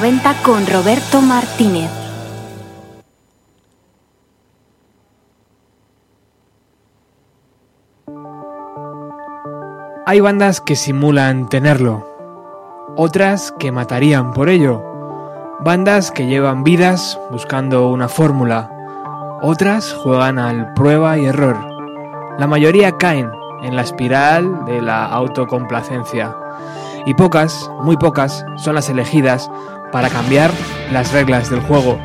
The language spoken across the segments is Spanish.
90 con Roberto Martínez. Hay bandas que simulan tenerlo, otras que matarían por ello, bandas que llevan vidas buscando una fórmula, otras juegan al prueba y error. La mayoría caen en la espiral de la autocomplacencia y pocas, muy pocas, son las elegidas para cambiar las reglas del juego.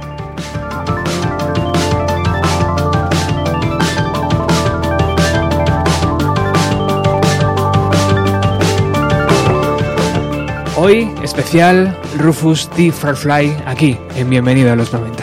Hoy, especial Rufus T. Farfly aquí en Bienvenido a los 90.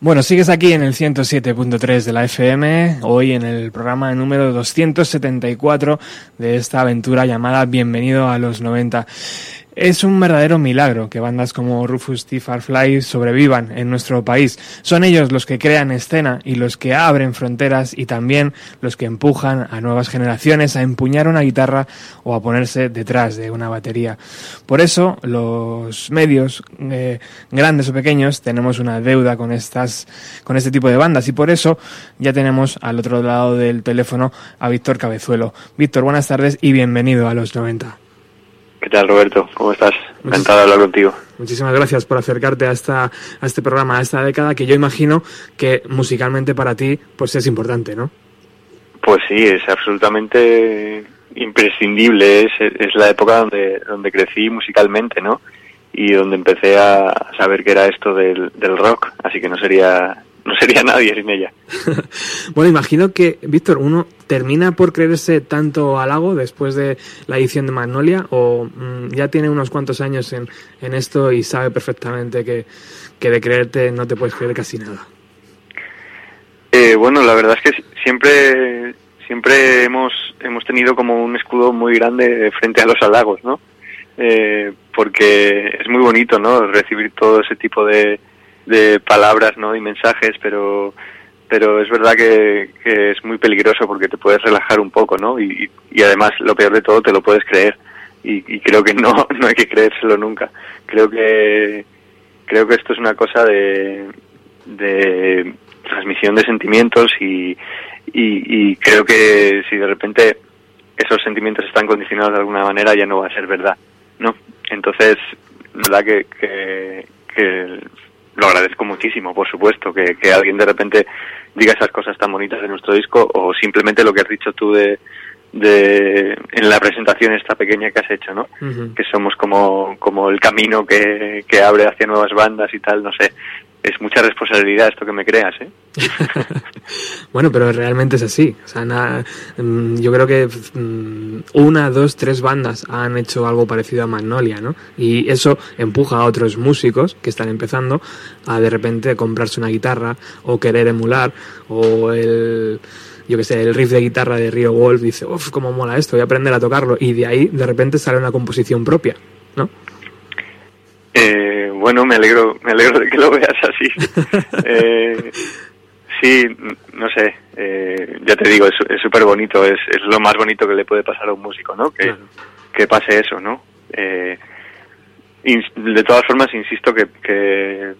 Bueno, sigues aquí en el 107.3 de la FM, hoy en el programa número 274 de esta aventura llamada Bienvenido a los 90. Es un verdadero milagro que bandas como Rufus T. Farfly sobrevivan en nuestro país. Son ellos los que crean escena y los que abren fronteras y también los que empujan a nuevas generaciones a empuñar una guitarra o a ponerse detrás de una batería. Por eso los medios, eh, grandes o pequeños, tenemos una deuda con estas, con este tipo de bandas y por eso ya tenemos al otro lado del teléfono a Víctor Cabezuelo. Víctor, buenas tardes y bienvenido a los 90. ¿Qué tal, Roberto? ¿Cómo estás? Encantado de hablar contigo. Muchísimas gracias por acercarte a, esta, a este programa, a esta década que yo imagino que musicalmente para ti pues es importante, ¿no? Pues sí, es absolutamente imprescindible. Es, es la época donde, donde crecí musicalmente, ¿no? Y donde empecé a saber qué era esto del, del rock. Así que no sería no sería nadie sin ella. bueno, imagino que, Víctor, uno termina por creerse tanto halago después de la edición de Magnolia o mm, ya tiene unos cuantos años en, en esto y sabe perfectamente que, que, de creerte no te puedes creer casi nada. Eh, bueno, la verdad es que siempre siempre hemos hemos tenido como un escudo muy grande frente a los halagos, ¿no? Eh, porque es muy bonito, ¿no? Recibir todo ese tipo de, de palabras no y mensajes pero pero es verdad que, es muy peligroso porque te puedes relajar un poco no y, y además lo peor de todo te lo puedes creer. Y, y, creo que no no hay que creérselo nunca. Creo que creo que esto es una cosa de de transmisión de sentimientos y, y, y creo que si de repente esos sentimientos están condicionados de alguna manera ya no va a ser verdad no entonces verdad que, que, que lo agradezco muchísimo, por supuesto, que, que, alguien de repente diga esas cosas tan bonitas de nuestro disco o simplemente lo que has dicho tú de, de en la presentación esta pequeña que has hecho, ¿no? Uh -huh. Que somos como, como el camino que, que abre hacia nuevas bandas y tal, no sé. Es mucha responsabilidad esto que me creas, ¿eh? bueno, pero realmente es así. O sea, nada, yo creo que una, dos, tres bandas han hecho algo parecido a Magnolia, ¿no? Y eso empuja a otros músicos que están empezando a de repente comprarse una guitarra o querer emular o el yo que sé, el riff de guitarra de Rio Wolf dice, uff, cómo mola esto, voy a aprender a tocarlo. Y de ahí de repente sale una composición propia, ¿no? Bueno, me alegro, me alegro de que lo veas así. eh, sí, no sé, eh, ya te digo, es súper bonito, es, es lo más bonito que le puede pasar a un músico, ¿no? Que, claro. que pase eso, ¿no? Eh, de todas formas, insisto que, que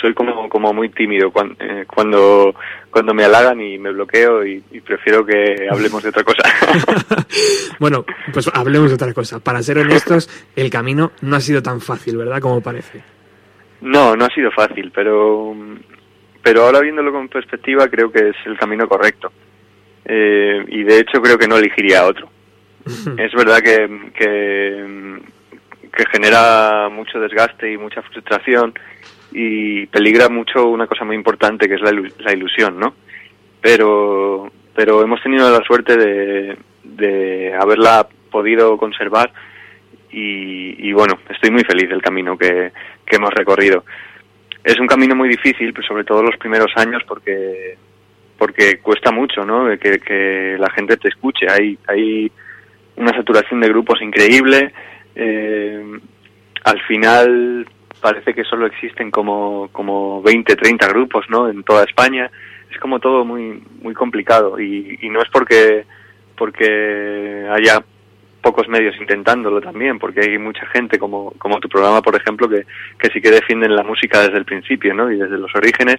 soy como, como muy tímido cuando, eh, cuando, cuando me halagan y me bloqueo y, y, prefiero que hablemos de otra cosa. bueno, pues hablemos de otra cosa. Para ser honestos, el camino no ha sido tan fácil, ¿verdad? Como parece. No, no ha sido fácil, pero, pero ahora viéndolo con perspectiva creo que es el camino correcto. Eh, y de hecho creo que no elegiría otro. es verdad que, que, que genera mucho desgaste y mucha frustración y peligra mucho una cosa muy importante que es la, la ilusión, ¿no? Pero, pero hemos tenido la suerte de, de haberla podido conservar y, y, bueno, estoy muy feliz del camino que, que hemos recorrido. Es un camino muy difícil, pero sobre todo los primeros años porque porque cuesta mucho, ¿no? Que, que la gente te escuche. Hay hay una saturación de grupos increíble. Eh, al final parece que solo existen como, como 20, 30 grupos, ¿no? En toda España. Es como todo muy, muy complicado y, no es porque, porque haya pocos medios intentándolo también, porque hay mucha gente como, como tu programa, por ejemplo, que, que sí que defienden la música desde el principio, ¿no? Y desde los orígenes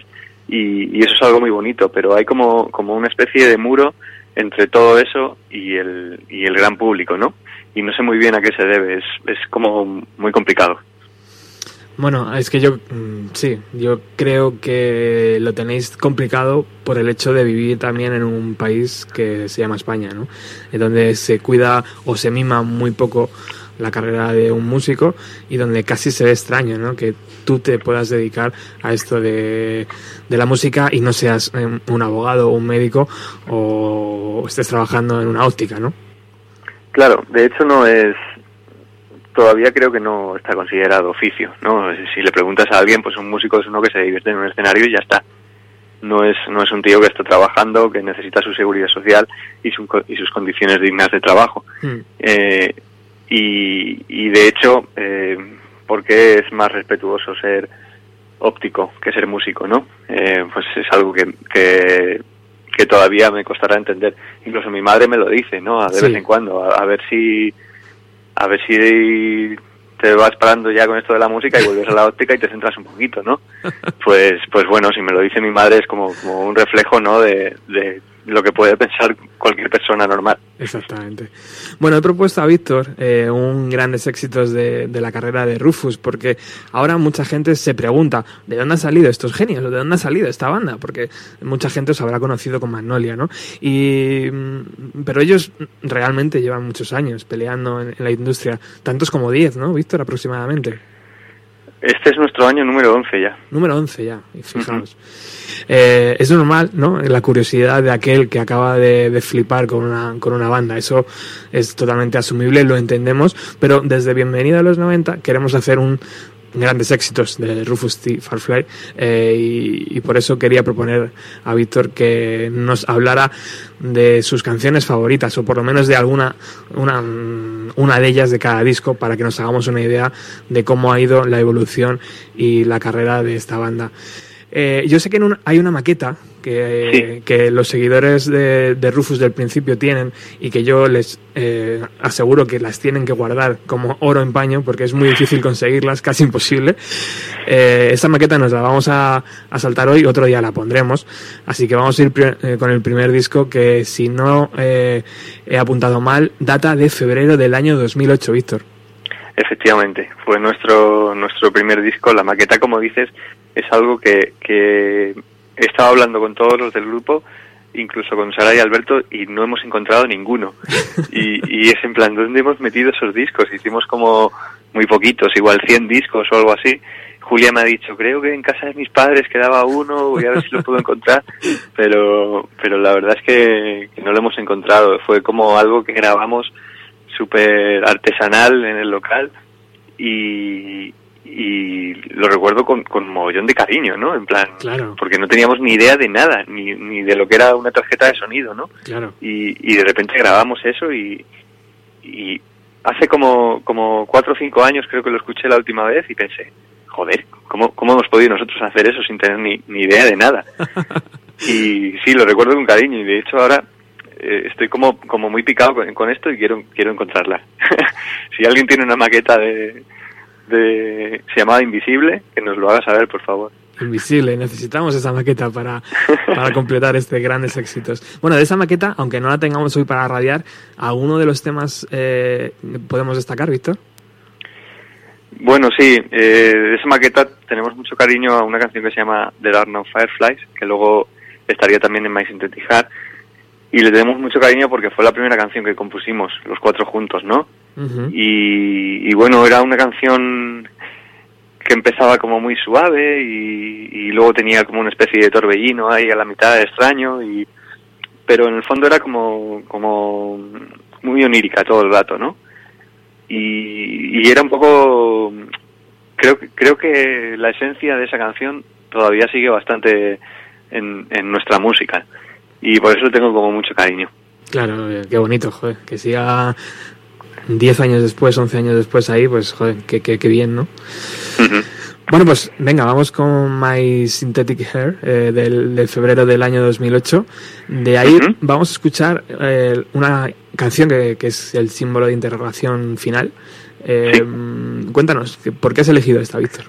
y, y eso es algo muy bonito, pero hay como, como una especie de muro entre todo eso y el, y el gran público, ¿no? Y no sé muy bien a qué se debe, es, es como muy complicado. Bueno, es que yo sí, yo creo que lo tenéis complicado por el hecho de vivir también en un país que se llama España, ¿no? En donde se cuida o se mima muy poco la carrera de un músico y donde casi se ve extraño, ¿no? Que tú te puedas dedicar a esto de, de la música y no seas un abogado o un médico o estés trabajando en una óptica, ¿no? Claro, de hecho no es todavía creo que no está considerado oficio, ¿no? Si le preguntas a alguien, pues un músico es uno que se divierte en un escenario y ya está. No es, no es un tío que está trabajando, que necesita su seguridad social y, y sus condiciones dignas de trabajo. Mm. Eh, y, y de hecho, eh, porque es más respetuoso ser óptico que ser músico, ¿no? Eh, pues es algo que, que, que, todavía me costará entender. Incluso mi madre me lo dice, ¿no? De Sí. vez en cuando, a, a ver si a ver si te vas parando ya con esto de la música y vuelves a la óptica y te centras un poquito, ¿no? Pues pues bueno, si me lo dice mi madre es como, como un reflejo, ¿no? De, de lo que puede pensar cualquier persona normal. Exactamente. Bueno, he propuesto a Víctor eh, un grandes éxitos de, de la carrera de Rufus, porque ahora mucha gente se pregunta, ¿de dónde han salido estos genios? ¿De dónde ha salido esta banda? Porque mucha gente os habrá conocido con Magnolia, ¿no? Y, mm, pero ellos realmente llevan muchos años peleando en, en la industria, tantos como 10, ¿no, Víctor, aproximadamente? Este es nuestro año número 11 ya. Número 11 ya, fijaos. Eh, es normal, ¿no? La curiosidad de aquel que acaba de, de flipar con una, con una banda. Eso es totalmente asumible, lo entendemos. Pero desde Bienvenida a los 90 queremos hacer un grandes éxitos de Rufus T. Farfly eh, y, por eso quería proponer a Víctor que nos hablara de sus canciones favoritas o por lo menos de alguna una, una de ellas de cada disco para que nos hagamos una idea de cómo ha ido la evolución y la carrera de esta banda. Eh, yo sé que en un- hay una maqueta que, Sí. que los seguidores de, de Rufus del principio tienen y que yo les eh, aseguro que las tienen que guardar como oro en paño porque es muy difícil conseguirlas, casi imposible. Eh, esta maqueta nos la vamos a, a saltar hoy, otro día la pondremos. Así que vamos a ir eh, con el primer disco que, si no eh, he apuntado mal, data de febrero del año 2008, Víctor. Efectivamente, fue nuestro nuestro primer disco. La maqueta, como dices, es algo que, que he estado hablando con todos los del grupo, incluso con Sara y Alberto, y no hemos encontrado ninguno. Y, y es en plan, ¿dónde hemos metido esos discos? Hicimos como muy poquitos, igual 100 discos o algo así. Julia me ha dicho, creo que en casa de mis padres quedaba uno, voy a ver si lo puedo encontrar, pero, pero la verdad es que, que no lo hemos encontrado. Fue como algo que grabamos súper artesanal en el local y, y lo recuerdo con, con mogollón de cariño, ¿no? En plan, Claro. porque no teníamos ni idea de nada, ni, ni de lo que era una tarjeta de sonido, ¿no? Claro. Y, y de repente grabamos eso y, y hace como, como cuatro o cinco años creo que lo escuché la última vez y pensé, joder, ¿cómo, cómo hemos podido nosotros hacer eso sin tener ni, ni idea de nada? y sí, lo recuerdo con cariño y de hecho ahora eh, estoy como, como muy picado con, con esto y quiero, quiero encontrarla. si alguien tiene una maqueta de, de, se llamaba Invisible, que nos lo haga saber, por favor. Invisible, necesitamos esa maqueta para, para completar este grandes éxitos. Bueno, de esa maqueta, aunque no la tengamos hoy para radiar, ¿alguno de los temas eh, podemos destacar, Víctor? Bueno, sí, eh, de esa maqueta tenemos mucho cariño a una canción que se llama There Are No Fireflies, que luego estaría también en My Synthetic Heart, y le tenemos mucho cariño porque fue la primera canción que compusimos los cuatro juntos, ¿no? Y, y bueno, era una canción que empezaba como muy suave y, y luego tenía como una especie de torbellino ahí a la mitad extraño y pero en el fondo era como como muy onírica todo el rato, ¿no? Y, y era un poco creo que creo que la esencia de esa canción todavía sigue bastante en, en nuestra música y por eso le tengo como mucho cariño. Claro, eh, qué bonito, joder, que siga 10 años después, 11 años después ahí, pues joder, qué, qué, qué bien, ¿no? Bueno, pues venga, vamos con My Synthetic Hair eh, del, del febrero del año 2008. De ahí vamos a escuchar eh, una canción que, que es el símbolo de interrogación final. Eh, Sí. Cuéntanos, ¿por qué has elegido esta, Víctor?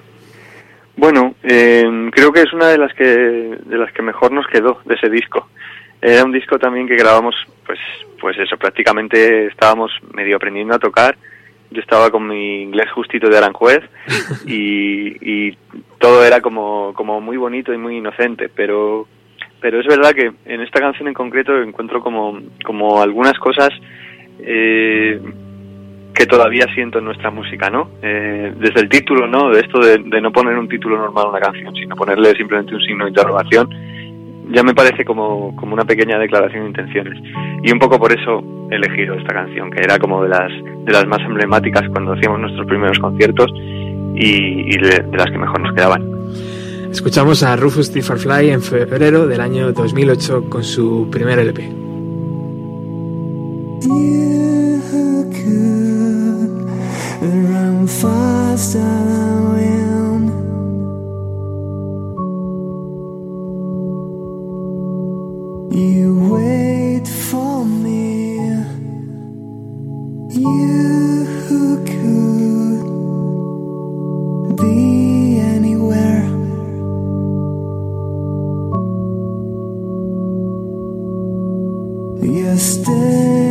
Bueno, eh, creo que es una de las que de las que mejor nos quedó de ese disco. Era un disco también que grabamos, pues, pues eso, prácticamente estábamos medio aprendiendo a tocar. Yo estaba con mi inglés justito de Aranjuez y, y todo era como, como muy bonito y muy inocente, pero, pero es verdad que en esta canción en concreto encuentro como, como algunas cosas eh, que todavía siento en nuestra música, ¿no? Eh, desde el título, ¿no? De esto de, de no poner un título normal a una canción, sino ponerle simplemente un signo de interrogación, ya me parece como, como una pequeña declaración de intenciones. Y un poco por eso he elegido esta canción, que era como de las, de las más emblemáticas cuando hacíamos nuestros primeros conciertos y, de, las que mejor nos quedaban. Escuchamos a Rufus T. En febrero del año 2008 con su primer LP. You wait for me, you who could be anywhere. You stay.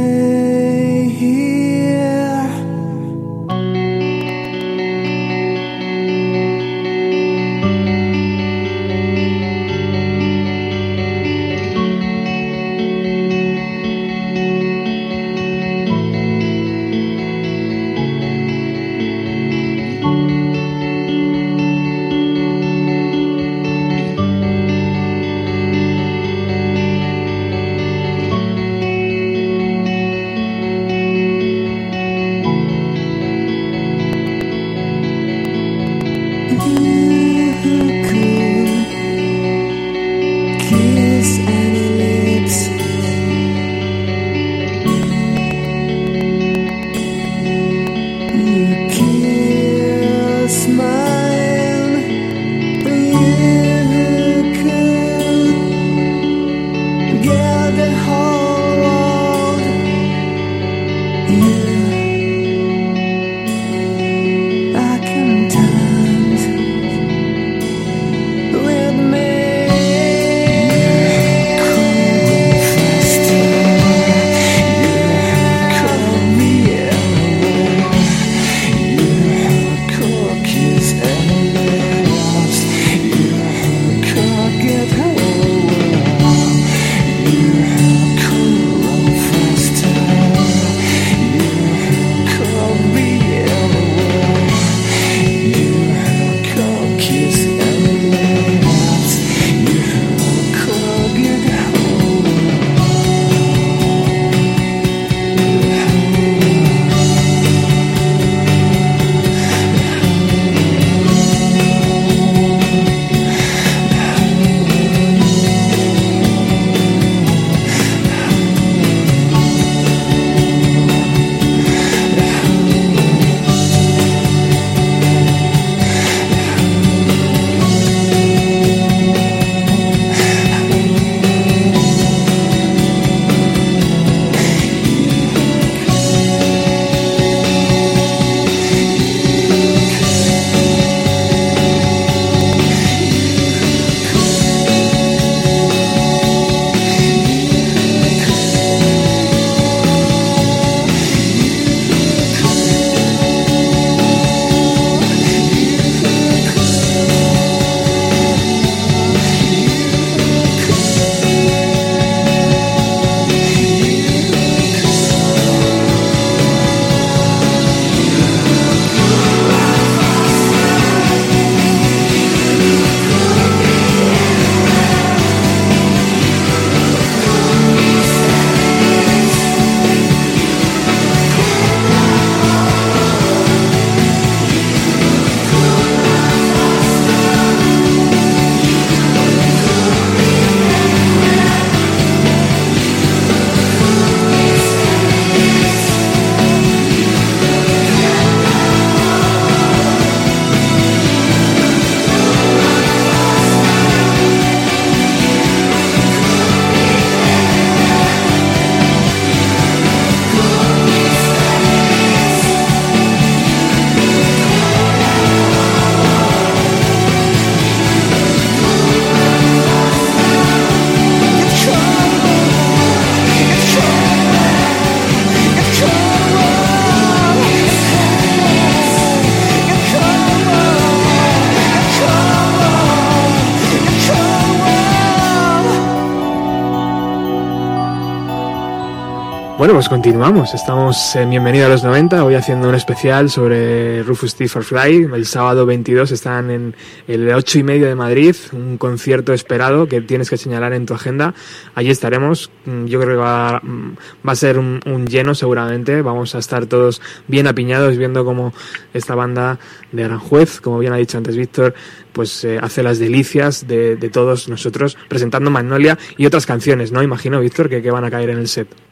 Pues continuamos. Estamos en Bienvenido a los 90, hoy haciendo un especial sobre Rufus T. for Fly. El sábado 22 están en el 8 y medio de Madrid, un concierto esperado que tienes que señalar en tu agenda. Allí estaremos. Mm, yo creo que va, mm, va a ser un, lleno seguramente. Vamos a estar todos bien apiñados viendo cómo esta banda de Aranjuez, como bien ha dicho antes Víctor, pues eh, hace las delicias de, de, todos nosotros presentando Magnolia y otras canciones, ¿no? Imagino, Víctor, que van a caer en el set.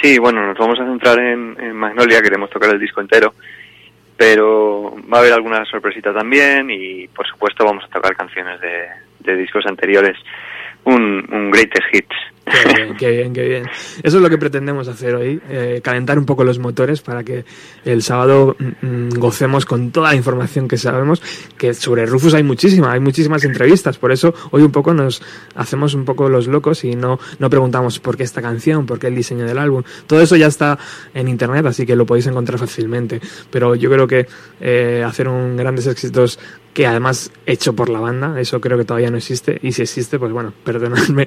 Sí, bueno, nos vamos a centrar en, en, Magnolia, queremos tocar el disco entero, pero va a haber alguna sorpresita también y por supuesto vamos a tocar canciones de, de discos anteriores, un, un greatest hits. Qué bien, qué bien, qué bien. Eso es lo que pretendemos hacer hoy, eh, calentar un poco los motores para que el sábado mm, gocemos con toda la información que sabemos, que sobre Rufus hay muchísima, hay muchísimas entrevistas, por eso hoy un poco nos hacemos un poco los locos y no, no preguntamos por qué esta canción, por qué el diseño del álbum. Todo eso ya está en internet, así que lo podéis encontrar fácilmente. Pero yo creo que eh, hacer un grandes éxitos que además hecho por la banda, eso creo que todavía no existe, y si existe, pues bueno, perdonadme,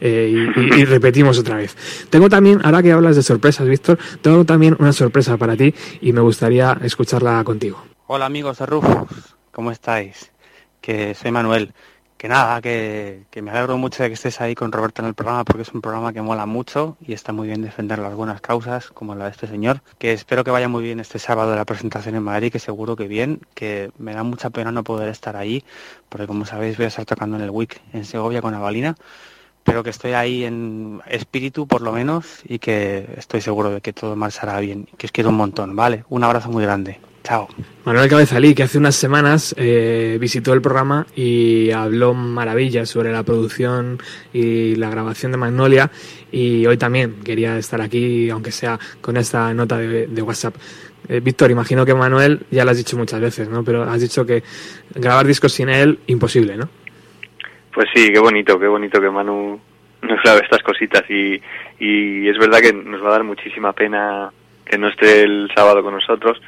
eh, y, repetimos otra vez. Tengo también, ahora que hablas de sorpresas, Víctor, tengo también una sorpresa para ti y me gustaría escucharla contigo. Hola amigos de Rufus, ¿cómo estáis? Que soy Manuel. Que nada, que, que, me alegro mucho de que estés ahí con Roberto en el programa porque es un programa que mola mucho y está muy bien defender las buenas causas como la de este señor. Que espero que vaya muy bien este sábado la presentación en Madrid, que seguro que bien, que me da mucha pena no poder estar ahí porque como sabéis voy a estar tocando en el WIC en Segovia con Avalina pero que estoy ahí en espíritu por lo menos y que estoy seguro de que todo marchará bien, que os quiero un montón, ¿vale? Un abrazo muy grande. Chao. Manuel Cabezalí, que hace unas semanas eh, visitó el programa y habló maravillas sobre la producción y la grabación de Magnolia y hoy también quería estar aquí, aunque sea con esta nota de, WhatsApp. Eh, Víctor, imagino que Manuel ya lo has dicho muchas veces, ¿no? Pero has dicho que grabar discos sin él, imposible, ¿no? Pues sí, qué bonito, qué bonito que Manu nos grabe estas cositas y, y es verdad que nos va a dar muchísima pena que no esté el sábado con nosotros.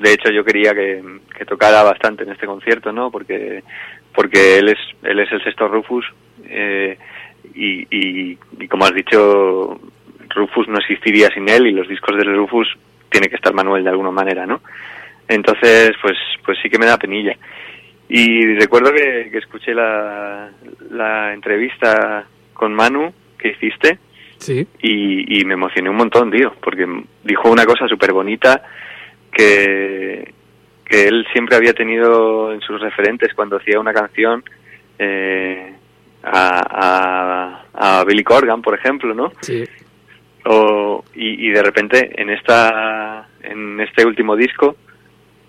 De hecho, yo quería que, que tocara bastante en este concierto, ¿no? Porque porque él es él es el sexto Rufus eh, y, y, y como has dicho, Rufus no existiría sin él y los discos de Rufus tiene que estar Manuel de alguna manera, ¿no? Entonces, pues pues sí que me da penilla. Y recuerdo que, que escuché la, la, entrevista con Manu que hiciste sí. y, y, me emocioné un montón, tío, porque dijo una cosa súper bonita que, que él siempre había tenido en sus referentes cuando hacía una canción eh, a, a, a, Billy Corgan, por ejemplo, ¿no? Sí. O, y, y de repente en esta en este último disco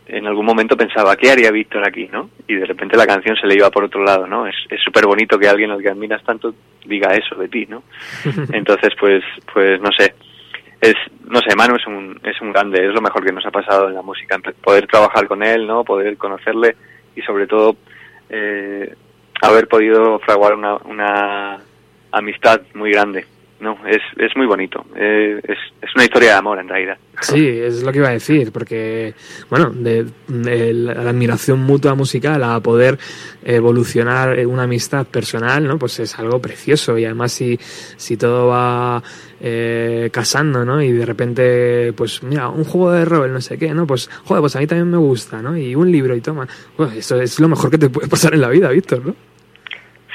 en algún momento pensaba, ¿qué haría Víctor aquí, no? Y de repente la canción se le iba por otro lado, ¿no? Es súper bonito que alguien al que admiras tanto diga eso de ti, ¿no? Entonces, pues, pues no sé. Es, no sé, Manu es un, es un grande, es lo mejor que nos ha pasado en la música, poder trabajar con él, ¿no? Poder conocerle y sobre todo eh, haber podido fraguar una, una amistad muy grande. No, es, es muy bonito. Eh, es, es, una historia de amor, en realidad. Sí, es lo que iba a decir, porque, bueno, de, de la, admiración mutua musical a poder evolucionar una amistad personal, ¿no? Pues es algo precioso. Y además, si, si todo va eh, casando, ¿no? Y de repente, pues, mira, un juego de rol, no sé qué, ¿no? Pues, joder, pues a mí también me gusta, ¿no? Y un libro y toma. Pues eso es lo mejor que te puede pasar en la vida, Víctor, ¿no?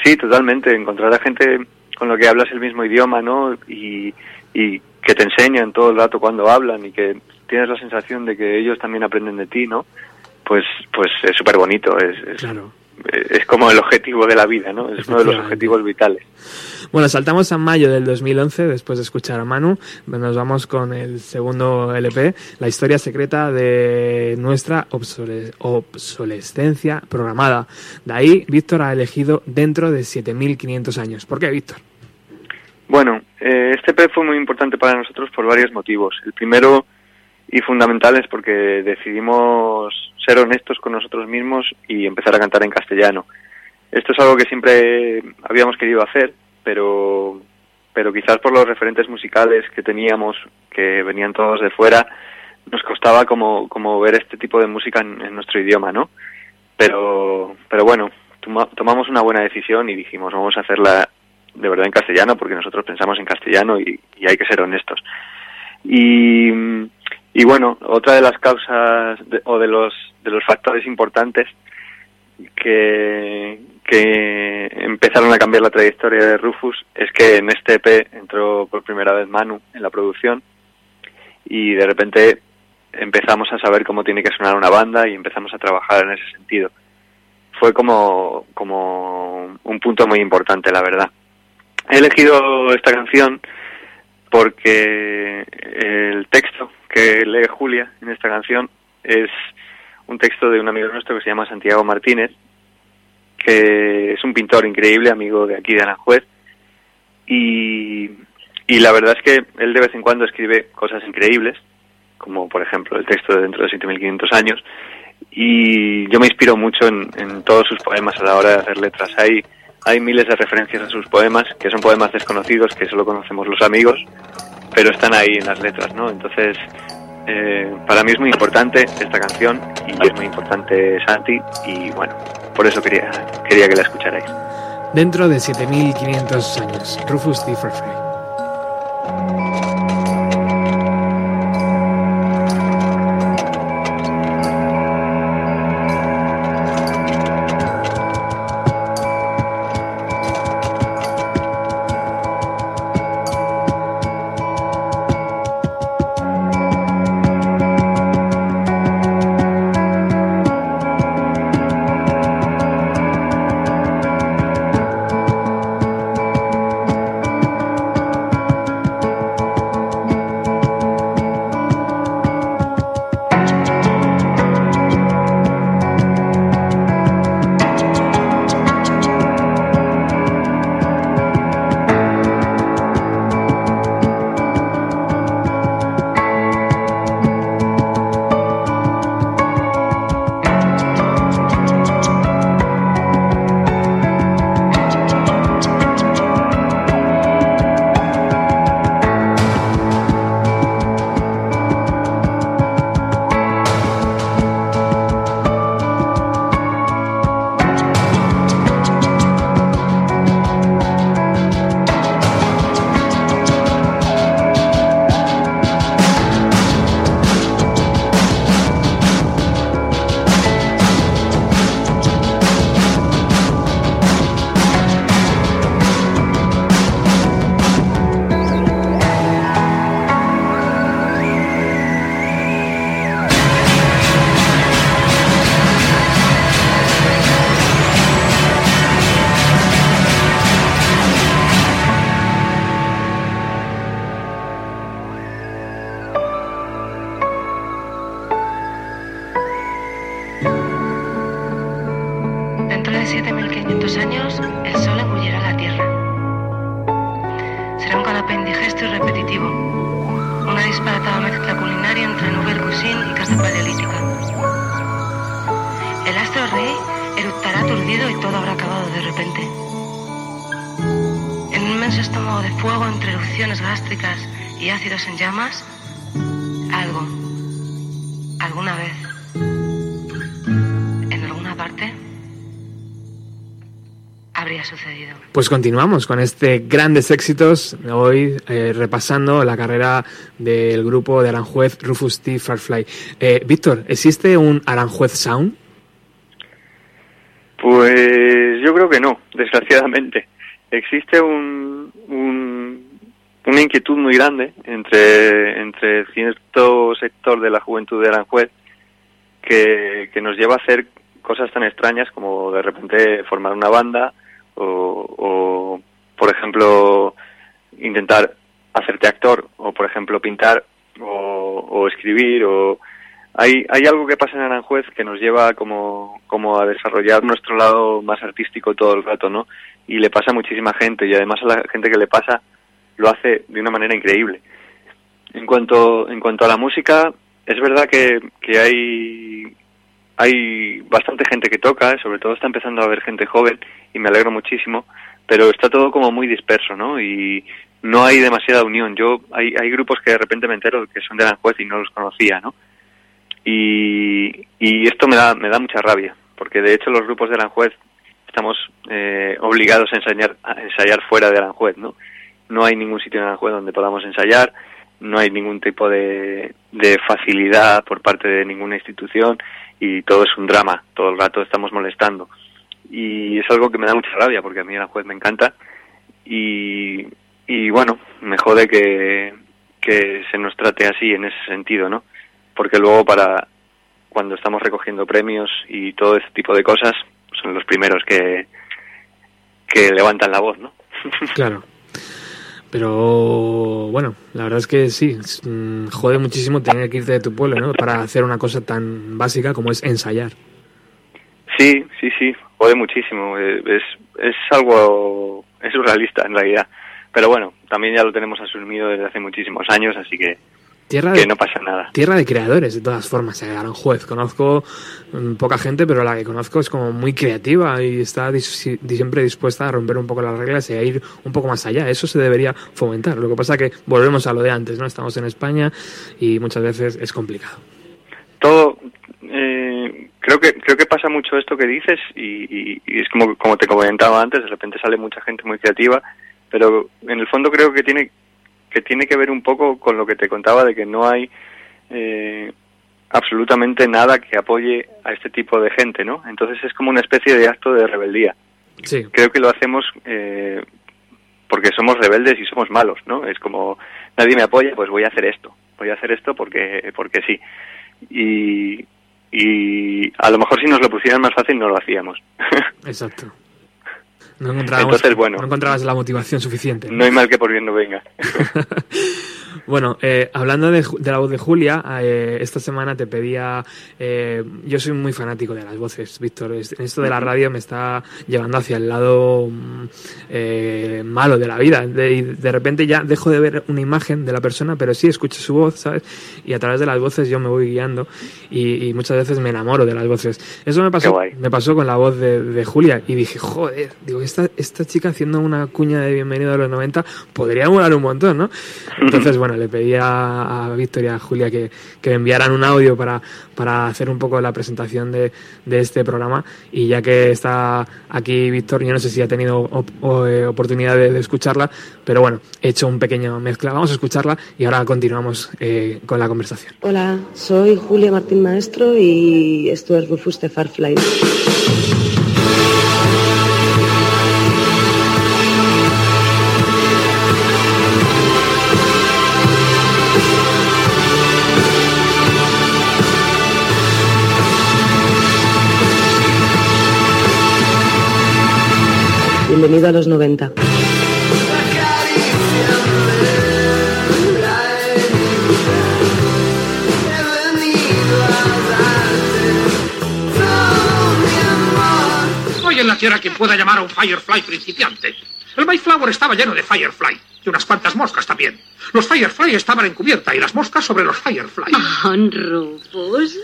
Sí, totalmente. Encontrar a gente con lo que hablas el mismo idioma, ¿no? Y, y que te enseñan todo el rato cuando hablan y que tienes la sensación de que ellos también aprenden de ti, ¿no? Pues, pues es súper bonito, es, es, claro. Es, como el objetivo de la vida, ¿no? Es uno de los objetivos vitales. Bueno, saltamos a mayo del 2011, después de escuchar a Manu, nos vamos con el segundo LP, La historia secreta de nuestra obsole obsolescencia programada. De ahí, Víctor ha elegido dentro de 7.500 años. ¿Por qué, Víctor? Bueno, eh, este EP fue muy importante para nosotros por varios motivos. El primero y fundamental es porque decidimos ser honestos con nosotros mismos y empezar a cantar en castellano. Esto es algo que siempre habíamos querido hacer, pero pero quizás por los referentes musicales que teníamos, que venían todos de fuera, nos costaba como, como ver este tipo de música en, nuestro idioma, ¿no? Pero, pero bueno, tomamos una buena decisión y dijimos, vamos a hacerla de verdad en castellano, porque nosotros pensamos en castellano y, hay que ser honestos. Y, y bueno, otra de las causas o de los, de los factores importantes que, que empezaron a cambiar la trayectoria de Rufus es que en este EP entró por primera vez Manu en la producción y de repente empezamos a saber cómo tiene que sonar una banda y empezamos a trabajar en ese sentido. Fue como, como un punto muy importante, la verdad. He elegido esta canción porque el texto que lee Julia en esta canción es un texto de un amigo nuestro que se llama Santiago Martínez, que es un pintor increíble, amigo de aquí de Aranjuez, y, y la verdad es que él de vez en cuando escribe cosas increíbles, como por ejemplo el texto de Dentro de 7.500 años, y yo me inspiro mucho en, en, todos sus poemas a la hora de hacer letras. Hay, hay miles de referencias a sus poemas, que son poemas desconocidos, que solo conocemos los amigos, pero están ahí en las letras, ¿no? Entonces, eh, para mí es muy importante esta canción y es muy importante Santi y bueno, por eso quería, quería que la escucharais. Dentro de 7500 años, Rufus T. Pues continuamos con este grandes éxitos, hoy eh, repasando la carrera del grupo de Aranjuez Rufus T. Farfly. Eh, Víctor, ¿existe un Aranjuez Sound? Pues yo creo que no, desgraciadamente. Existe un, una inquietud muy grande entre, entre cierto sector de la juventud de Aranjuez que, que nos lleva a hacer cosas tan extrañas como de repente formar una banda, o, por ejemplo, intentar hacerte actor, o por ejemplo, pintar, o, escribir, o... Hay, hay algo que pasa en Aranjuez que nos lleva como, como a desarrollar nuestro lado más artístico todo el rato, ¿no? Y le pasa a muchísima gente, y además a la gente que le pasa lo hace de una manera increíble. En cuanto, en cuanto a la música, es verdad que, que hay hay bastante gente que toca, sobre todo está empezando a haber gente joven y me alegro muchísimo, pero está todo como muy disperso, ¿no? Y no hay demasiada unión. Yo hay, hay grupos que de repente me entero que son de Aranjuez y no los conocía, ¿no? Y, y esto me da me da mucha rabia, porque de hecho los grupos de Aranjuez estamos eh, obligados a ensayar, a ensayar fuera de Aranjuez, ¿no? No hay ningún sitio en Aranjuez donde podamos ensayar, no hay ningún tipo de, de facilidad por parte de ninguna institución y todo es un drama, todo el rato estamos molestando. Y es algo que me da mucha rabia porque a mí Aranjuez me encanta y, y bueno, me jode que, que se nos trate así en ese sentido, ¿no? Porque luego para cuando estamos recogiendo premios y todo ese tipo de cosas, son los primeros que, que levantan la voz, ¿no? Claro. Pero bueno, la verdad es que sí, mm, jode muchísimo tener que irte de tu pueblo. Para hacer una cosa tan básica como es ensayar. Sí, sí, sí, jode muchísimo. Eh, Es, es algo, es surrealista en realidad. Pero bueno, también ya lo tenemos asumido desde hace muchísimos años, así que, Tierra que de, no pasa nada. tierra de creadores, de todas formas, eh, Aranjuez. Conozco mm, poca gente, pero la que conozco es como muy creativa y está dis- siempre dispuesta a romper un poco las reglas y a ir un poco más allá. Eso se debería fomentar. Lo que pasa que volvemos a lo de antes, ¿no? Estamos en España y muchas veces es complicado. todo eh, creo que creo que pasa mucho esto que dices y, y- y es como como te comentaba antes de repente sale mucha gente muy creativa pero en el fondo creo que tiene que tiene que ver un poco con lo que te contaba de que no hay eh, absolutamente nada que apoye a este tipo de gente no entonces es como una especie de acto de rebeldía Sí, creo que lo hacemos eh, porque somos rebeldes y somos malos, ¿no? Es como nadie me apoya, pues voy a hacer esto, voy a hacer esto porque porque sí. Y y a lo mejor si nos lo pusieran más fácil no lo hacíamos. exacto. No encontrábamos, Entonces, bueno. no encontrabas la motivación suficiente. no hay mal que por bien no venga. Bueno, eh, hablando de, de la voz de Julia, eh, esta semana te pedía. eh, yo soy muy fanático de las voces, Víctor. Es- Esto de la radio me está llevando hacia el lado mm, eh, malo de la vida. De, de repente ya dejo de ver una imagen de la persona, pero sí escucho su voz, ¿sabes? Y a través de las voces yo me voy guiando y, y muchas veces me enamoro de las voces. Eso me pasó, me pasó con la voz de, de Julia y dije, joder, digo, esta, esta chica haciendo una cuña de bienvenido a los 90 podría molar un montón, ¿no? Entonces, bueno, le pedí a, a Víctor y a Julia que, que me enviaran un audio para, para hacer un poco la presentación de, de este programa y ya que está aquí Víctor, yo no sé si ha tenido eh, oportunidad de, de escucharla, pero bueno, he hecho un pequeño mezcla. Vamos a escucharla y ahora continuamos eh, con la conversación. Hola, soy Julia Martín Maestro y esto es Rufus de Farfly. Bienvenido a los 90. No hay en la Tierra quien pueda llamar a un Firefly principiante. El Mayflower estaba lleno de Firefly y unas cuantas moscas también. Los Firefly estaban en cubierta y las moscas sobre los Firefly. Rufus.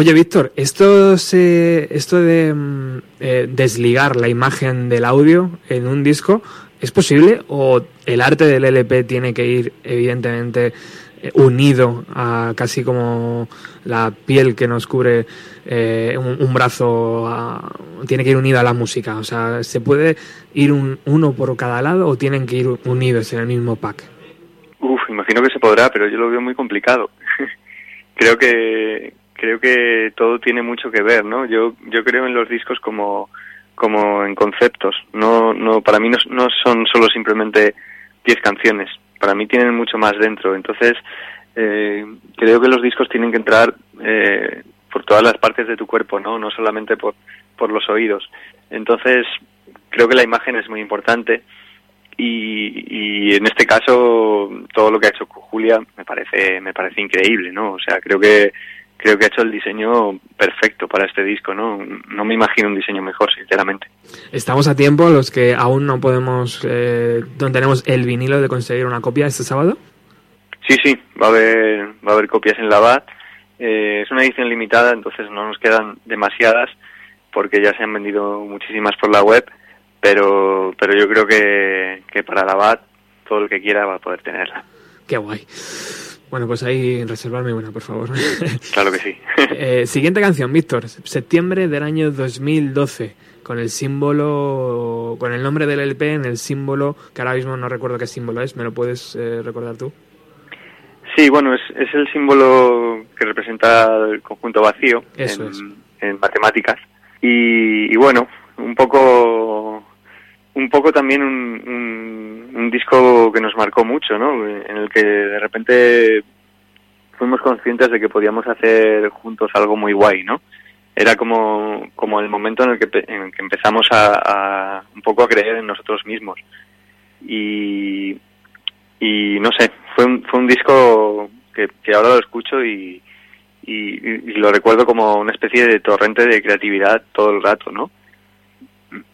Oye, Víctor, esto, se, esto de mm, eh, desligar la imagen del audio en un disco, ¿es posible? ¿O el arte del LP tiene que ir, evidentemente, eh, unido a casi como la piel que nos cubre eh, un, brazo, tiene que ir unido a la música? O sea, ¿se puede ir un- uno por cada lado o tienen que ir unidos en el mismo pack? Uf, imagino que se podrá, pero yo lo veo muy complicado. creo que creo que todo tiene mucho que ver, ¿no? Yo yo creo en los discos como como en conceptos. No no para mí no, no son solo simplemente 10 canciones. Para mí tienen mucho más dentro. Entonces eh, creo que los discos tienen que entrar eh, por todas las partes de tu cuerpo, ¿no? No solamente por por los oídos. Entonces creo que la imagen es muy importante y, y en este caso todo lo que ha hecho Julia me parece me parece increíble no o sea creo que creo que ha hecho el diseño perfecto para este disco no no me imagino un diseño mejor sinceramente Estamos a tiempo, los que aún no podemos, eh, no tenemos el vinilo de conseguir una copia este sábado. sí sí va a haber va a haber copias en la BAT Eh, es una edición limitada entonces no nos quedan demasiadas porque ya se han vendido muchísimas por la web pero pero yo creo que, que para la BAT todo el que quiera va a poder tenerla Qué guay. Bueno, pues ahí reservarme una, por favor. claro que sí Eh, siguiente canción, Víctor. Septiembre del año 2012. con el símbolo, con el nombre del LP en el símbolo, que ahora mismo no recuerdo qué símbolo es, ¿me lo puedes eh, recordar tú? Sí, bueno, es, es el símbolo que representa el conjunto vacío Eso en, es. en matemáticas. Y, y bueno, un poco un poco también un, un, disco que nos marcó mucho, ¿no? En el que de repente fuimos conscientes de que podíamos hacer juntos algo muy guay, ¿no? Era como, como el momento en el que, en el que empezamos a, un poco a creer en nosotros mismos. Y, y no sé, fue un, fue un disco que, que ahora lo escucho y, y, y lo recuerdo como una especie de torrente de creatividad todo el rato, ¿no?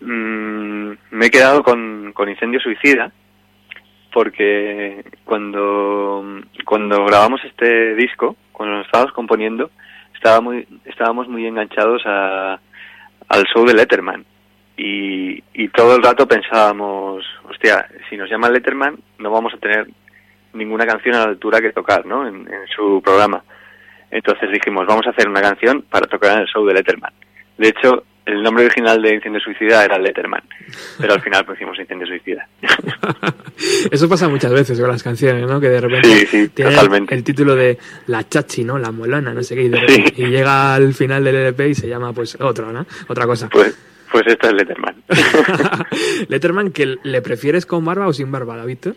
Mm, me he quedado con, con Incendio Suicida porque cuando, cuando grabamos este disco, cuando lo estábamos componiendo, estaba muy, estábamos muy enganchados a, al show de Letterman. Y, y todo el rato pensábamos, hostia, si nos llama Letterman no vamos a tener ninguna canción a la altura que tocar, ¿no? En, en su programa. Entonces dijimos, vamos a hacer una canción para tocar en el show de Letterman. De hecho, el nombre original de Incendio Suicida era Letterman, pero al final pusimos Incendio Suicida. Eso pasa muchas veces con las canciones, ¿no? Que de repente Sí, sí, tiene el título de La Chachi, ¿no? La Molona, no sé qué, y, Sí. repente- y llega al final del LP y se llama pues otro, ¿no? Otra cosa. Pues, pues esto es Letterman. Letterman, que le prefieres con barba o sin barba, Víctor?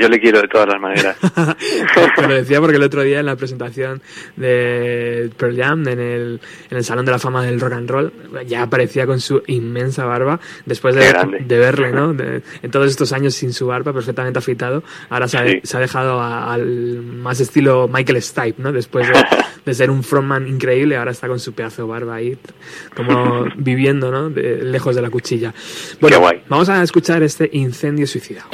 Yo le quiero de todas las maneras. Te lo decía porque el otro día en la presentación de Pearl Jam en el, en el Salón de la Fama del Rock and Roll ya aparecía con su inmensa barba después de, de verle, ¿no? De- en todos estos años sin su barba, perfectamente afeitado. Ahora se ha, Sí. se ha dejado a- al más estilo Michael Stipe, ¿no? Después de, de ser un frontman increíble, ahora está con su pedazo de barba ahí, como viviendo, ¿no? De- lejos de la cuchilla. Bueno, Qué guay. vamos a escuchar este incendio suicida.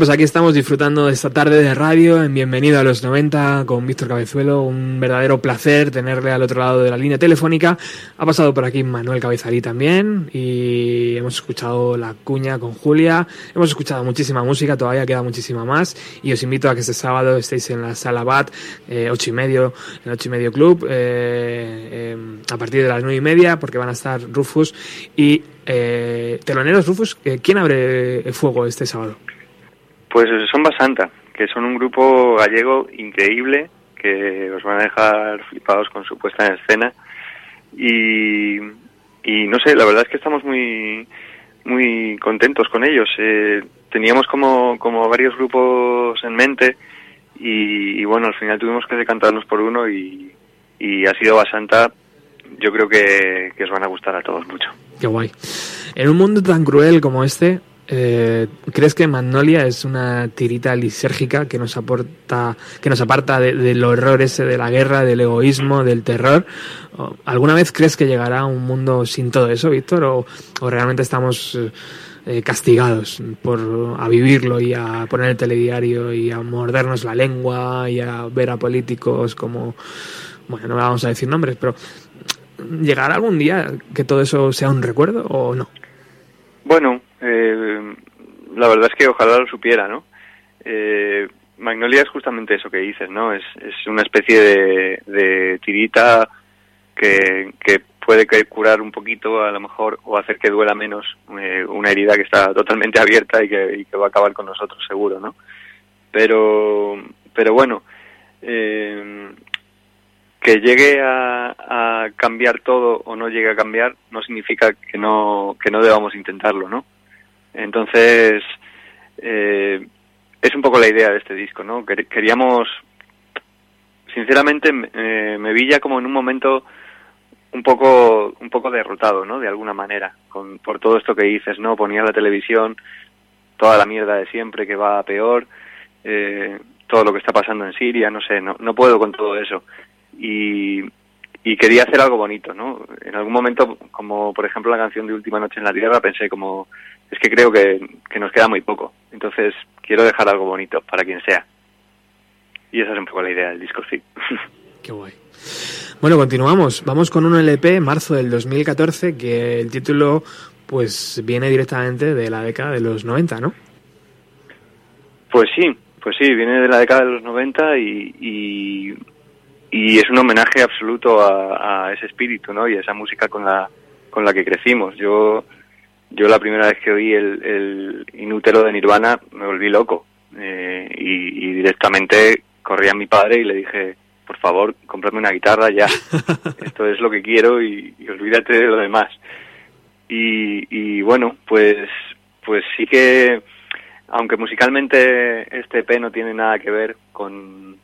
Pues aquí estamos disfrutando de esta tarde de radio en Bienvenido a los 90 con Víctor Cabezuelo. Un verdadero placer tenerle al otro lado de la línea telefónica. Ha pasado por aquí Manuel Cabezalí también y hemos escuchado La Cuña con Julia. Hemos escuchado muchísima música, todavía queda muchísima más y os invito a que este sábado estéis en la Sala BAT, eh, ocho y medio, en el ocho y medio club, eh, eh, a partir de las nueve y media porque van a estar Rufus y eh, teloneros Rufus. ¿Quién abre el fuego este sábado? Pues son Basanta, que son un grupo gallego increíble, que os van a dejar flipados con su puesta en escena. Y, y no sé, la verdad es que estamos muy muy contentos con ellos. Eh, teníamos como, como varios grupos en mente y, bueno, al final tuvimos que decantarnos por uno y, y ha sido Basanta. Yo creo que, que os van a gustar a todos mucho. Qué guay. En un mundo tan cruel como este, eh, ¿crees que Magnolia es una tirita lisérgica que nos aporta, que nos aparta de- del horror ese de la guerra, del egoísmo, del terror? ¿O ¿Alguna vez crees que llegará un mundo sin todo eso, Víctor? ¿O, o realmente estamos eh, eh, castigados por a vivirlo y a poner el telediario y a mordernos la lengua y a ver a políticos como, bueno, no vamos a decir nombres, pero ¿llegará algún día que todo eso sea un recuerdo o no? Bueno, eh, la verdad es que ojalá lo supiera, ¿no? Eh, Magnolia es justamente eso que dices, ¿no? Es, es una especie de, tirita que, que puede curar un poquito, a lo mejor, o hacer que duela menos eh, una herida que está totalmente abierta y que, que va a acabar con nosotros, seguro, ¿no? Pero, pero bueno, eh, que llegue a, a cambiar todo o no llegue a cambiar no significa que no que no debamos intentarlo no entonces eh, es un poco la idea de este disco no Quer- queríamos sinceramente eh, me vi ya como en un momento un poco un poco derrotado no de alguna manera con por todo esto que dices no ponía la televisión toda la mierda de siempre que va a peor eh, todo lo que está pasando en Siria no sé no no puedo con todo eso. Y, y quería hacer algo bonito, ¿no? En algún momento, como por ejemplo la canción de Última Noche en la Tierra, pensé como, es que creo que, que nos queda muy poco, entonces quiero dejar algo bonito para quien sea. Y esa es un poco la idea del disco, sí. Qué guay. Bueno, continuamos. Vamos con un LP, marzo del 2014, que el título pues viene directamente de la década de los 90, ¿no? Pues sí, pues sí, viene de la década de los 90 y, y, y es un homenaje absoluto a, a ese espíritu, ¿no? Y a esa música con la, con la que crecimos. Yo, yo la primera vez que oí el, el Inútero de Nirvana me volví loco eh, y, y directamente corrí a mi padre y le dije, por favor, cómprame una guitarra ya. Esto es lo que quiero y, y olvídate de lo demás. Y, y bueno, pues, pues sí que aunque musicalmente este EP no tiene nada que ver con,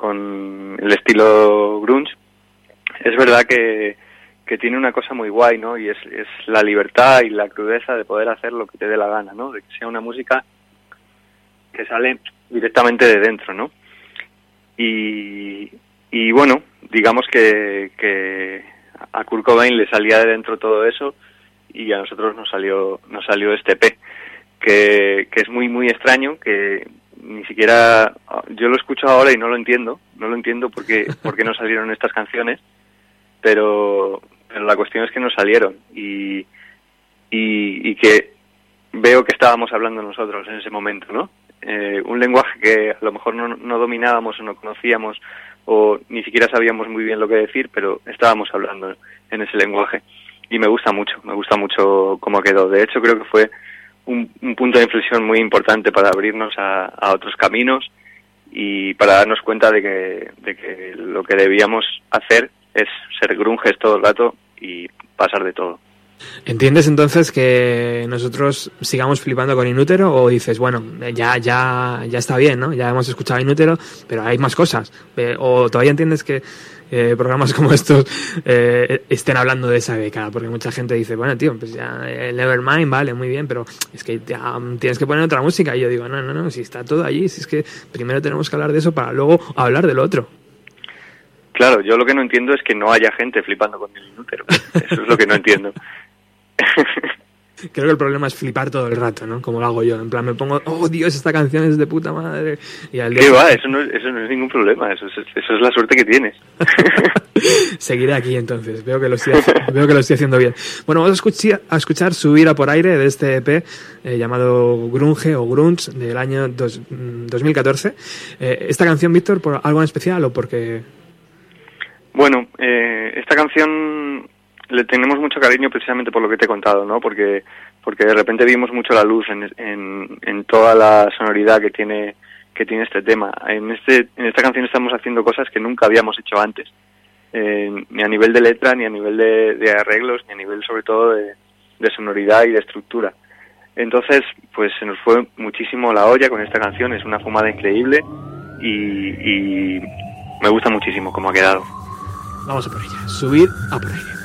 con el estilo grunge, es verdad que, que tiene una cosa muy guay, ¿no? Y es, es la libertad y la crudeza de poder hacer lo que te dé la gana, ¿no? De que sea una música que sale directamente de dentro, ¿no? Y, y bueno, digamos que, que a Kurt Cobain le salía de dentro todo eso y a nosotros nos salió, nos salió este EP que, que es muy muy extraño que ni siquiera yo lo escucho ahora y no lo entiendo no lo entiendo porque por qué no salieron estas canciones pero, pero la cuestión es que no salieron y, y, y que veo que estábamos hablando nosotros en ese momento no eh, un lenguaje que a lo mejor no, no dominábamos o no conocíamos o ni siquiera sabíamos muy bien lo que decir pero estábamos hablando en ese lenguaje. Y me gusta mucho me gusta mucho cómo quedó de hecho creo que fue un, un, punto de inflexión muy importante para abrirnos a, a, otros caminos y para darnos cuenta de que, de que lo que debíamos hacer es ser grunges todo el rato y pasar de todo. ¿Entiendes entonces que nosotros sigamos flipando con Inútero o dices, bueno, ya, ya, ya está bien, ¿no? Ya hemos escuchado Inútero, pero hay más cosas. O todavía entiendes que eh, programas como estos eh, estén hablando de esa década, porque mucha gente dice, bueno, tío, pues ya el Nevermind, vale, muy bien, pero es que ya tienes que poner otra música. Y yo digo, no, no, no, si está todo allí, si es que primero tenemos que hablar de eso para luego hablar del otro. Claro, yo lo que no entiendo es que no haya gente flipando con el inútero. Eso es lo que no entiendo. Creo que el problema es flipar todo el rato, ¿no? Como lo hago yo. En plan, me pongo, oh Dios, esta canción es de puta madre. Y al día ¿Qué va? Eso no, es- eso no es ningún problema, eso es, eso es la suerte que tienes. Seguiré aquí entonces. Veo que lo estoy, veo que lo estoy haciendo bien. Bueno, vamos a escuchar, a escuchar Subir a por aire de este EP eh, llamado Grunge o Grunge del año dos- mm, 2014. Eh, ¿Esta canción, Víctor, por algo en especial o porque.? Bueno, eh, esta canción le tenemos mucho cariño precisamente por lo que te he contado, ¿no? Porque, porque de repente vimos mucho la luz en, en, en toda la sonoridad que tiene, que tiene este tema. En, este, en esta canción estamos haciendo cosas que nunca habíamos hecho antes, eh, ni a nivel de letra, ni a nivel de, arreglos, ni a nivel sobre todo de, sonoridad y de estructura. Entonces, pues se nos fue muchísimo la olla con esta canción, es una fumada increíble y, me gusta muchísimo cómo ha quedado. Vamos a por ella. Subir a por aire.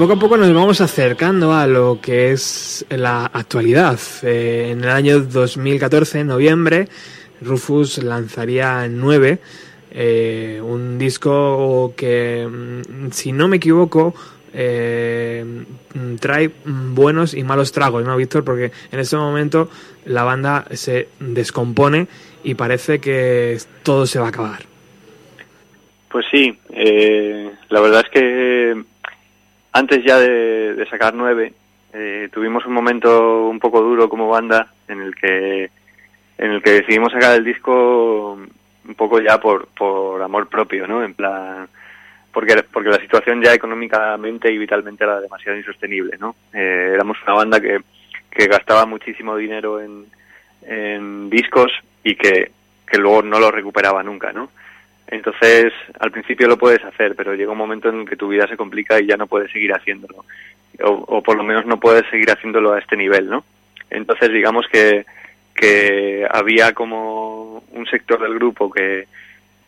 Poco a poco nos vamos acercando a lo que es la actualidad. Eh, en el año 2014, en noviembre, Rufus lanzaría 9, eh, un disco que, mm, si no me equivoco, eh, trae buenos y malos tragos, ¿no, Víctor? Porque en ese momento la banda se descompone y parece que todo se va a acabar. Pues sí, la verdad es que antes ya de, sacar nueve, eh, tuvimos un momento un poco duro como banda en el que en el que decidimos sacar el disco un poco ya por, por amor propio, ¿no? En plan, porque, porque la situación ya económicamente y vitalmente era demasiado insostenible, ¿no? Eh, éramos una banda que, que gastaba muchísimo dinero en, en discos y que, que luego no lo recuperaba nunca, ¿no? Entonces, al principio lo puedes hacer, pero llega un momento en que tu vida se complica y ya no puedes seguir haciéndolo. O, o por lo menos no puedes seguir haciéndolo a este nivel, ¿no? Entonces, digamos que, que había como un sector del grupo que,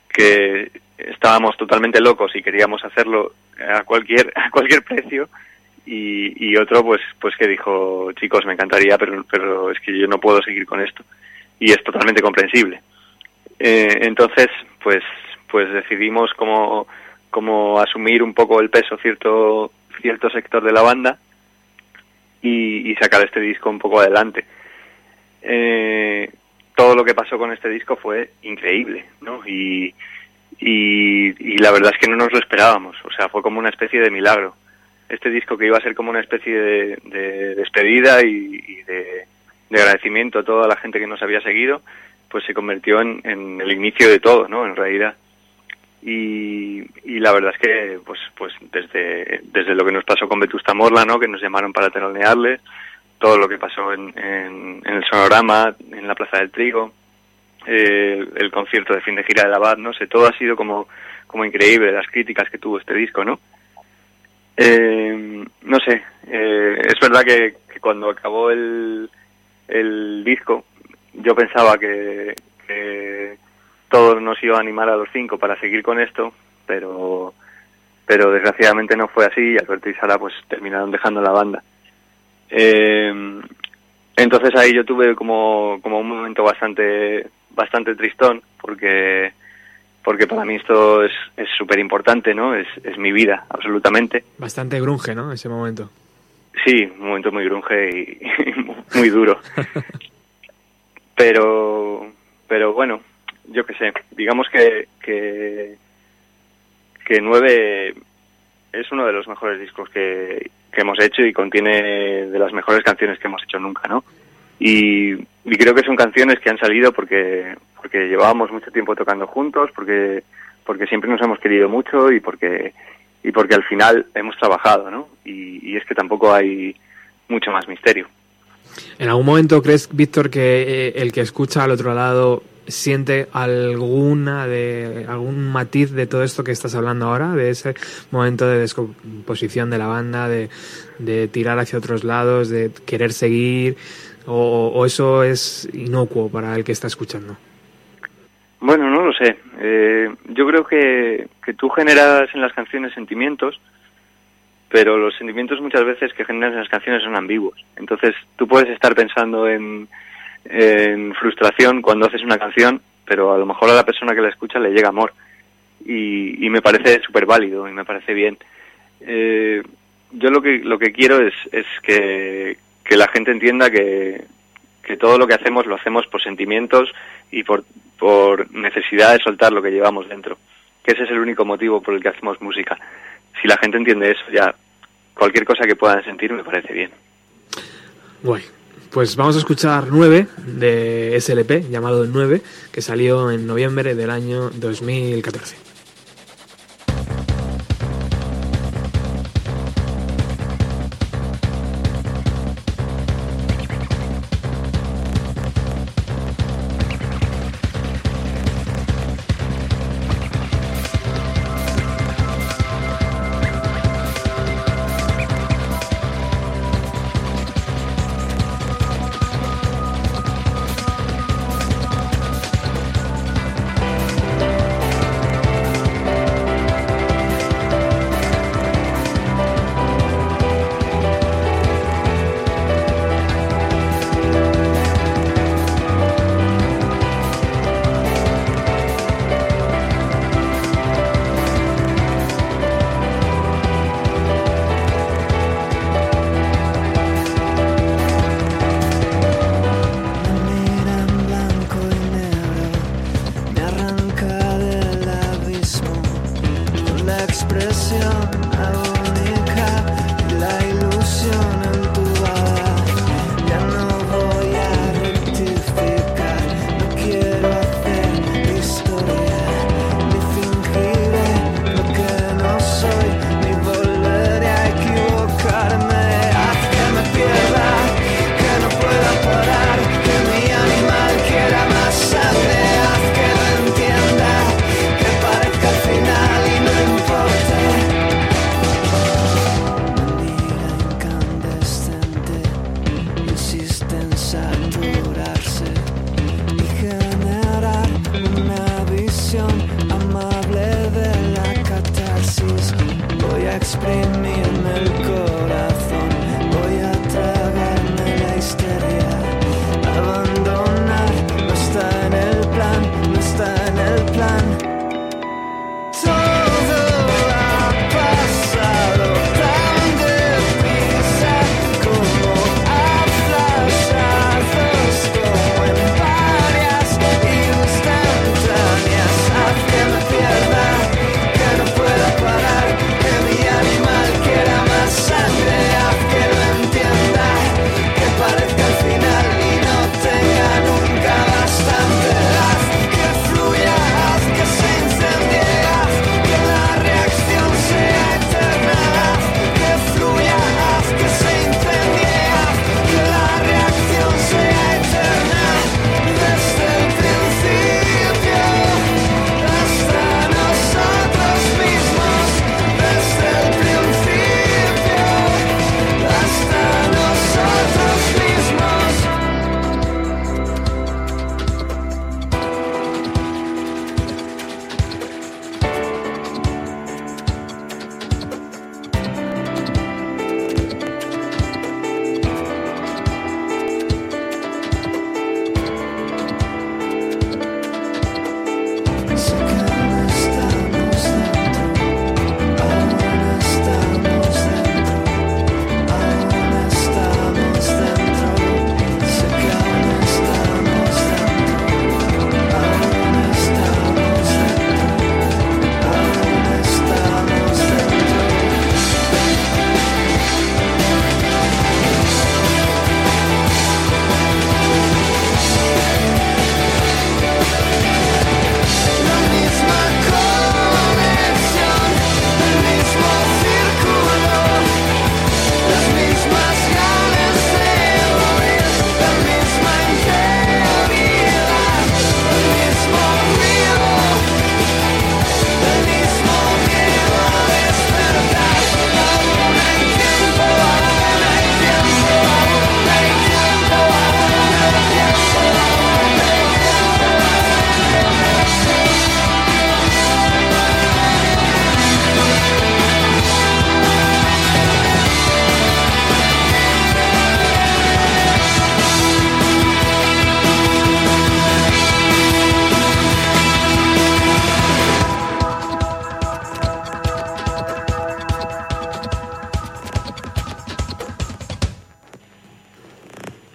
que estábamos totalmente locos y queríamos hacerlo a cualquier, a cualquier precio y, y otro pues, pues que dijo, chicos, me encantaría, pero, pero es que yo no puedo seguir con esto. Y es totalmente comprensible. Eh, entonces, pues, pues decidimos como, asumir un poco el peso cierto, cierto sector de la banda y, sacar este disco un poco adelante. Eh, todo lo que pasó con este disco fue increíble, ¿no? Y, y, la verdad es que no nos lo esperábamos, o sea, fue como una especie de milagro. Este disco que iba a ser como una especie de, de despedida y, y de, de, agradecimiento a toda la gente que nos había seguido, pues se convirtió en, en el inicio de todo, ¿no? En realidad. Y, y, la verdad es que pues pues desde desde lo que nos pasó con Vetusta Morla no que nos llamaron para telonearle todo lo que pasó en, en, el sonorama en la plaza del trigo eh, el concierto de fin de gira de la Abad no sé todo ha sido como como increíble las críticas que tuvo este disco no eh, no sé eh, es verdad que, que, cuando acabó el el disco yo pensaba que, que todos nos iba a animar a los cinco para seguir con esto, pero pero desgraciadamente no fue así y Alberto y Sara pues terminaron dejando la banda. Eh, entonces ahí yo tuve como, como un momento bastante bastante tristón porque porque para mí esto es súper importante, ¿no? Es, es mi vida, absolutamente. Bastante grunge, ¿no? Ese momento. Sí, un momento muy grunge y, y muy duro. pero pero bueno, yo qué sé, digamos que, que, que 9 es uno de los mejores discos que, que hemos hecho y contiene de las mejores canciones que hemos hecho nunca, ¿no? Y, y creo que son canciones que han salido porque, porque llevábamos mucho tiempo tocando juntos, porque, porque siempre nos hemos querido mucho y porque, y porque al final hemos trabajado, ¿no? Y, y es que tampoco hay mucho más misterio. ¿En algún momento crees, Víctor, que eh, el que escucha al otro lado siente alguna de algún matiz de todo esto que estás hablando ahora, de ese momento de descomposición de la banda, de, de tirar hacia otros lados, de querer seguir, o, eso es inocuo para el que está escuchando? Bueno, no lo sé. Eh, yo creo que, que tú generas en las canciones sentimientos, pero los sentimientos muchas veces que generas en las canciones son ambiguos. Entonces tú puedes estar pensando en en frustración cuando haces una canción, pero a lo mejor a la persona que la escucha le llega amor. Y, y me parece súper válido y me parece bien. Eh, yo lo que, lo que quiero es, es que, que la gente entienda que, que todo lo que hacemos lo hacemos por sentimientos y por, por necesidad de soltar lo que llevamos dentro. Que ese es el único motivo por el que hacemos música. Si la gente entiende eso, ya cualquier cosa que puedan sentir me parece bien. Bueno, pues vamos a escuchar 9 de SLP, llamado 9, que salió en noviembre del año 2014.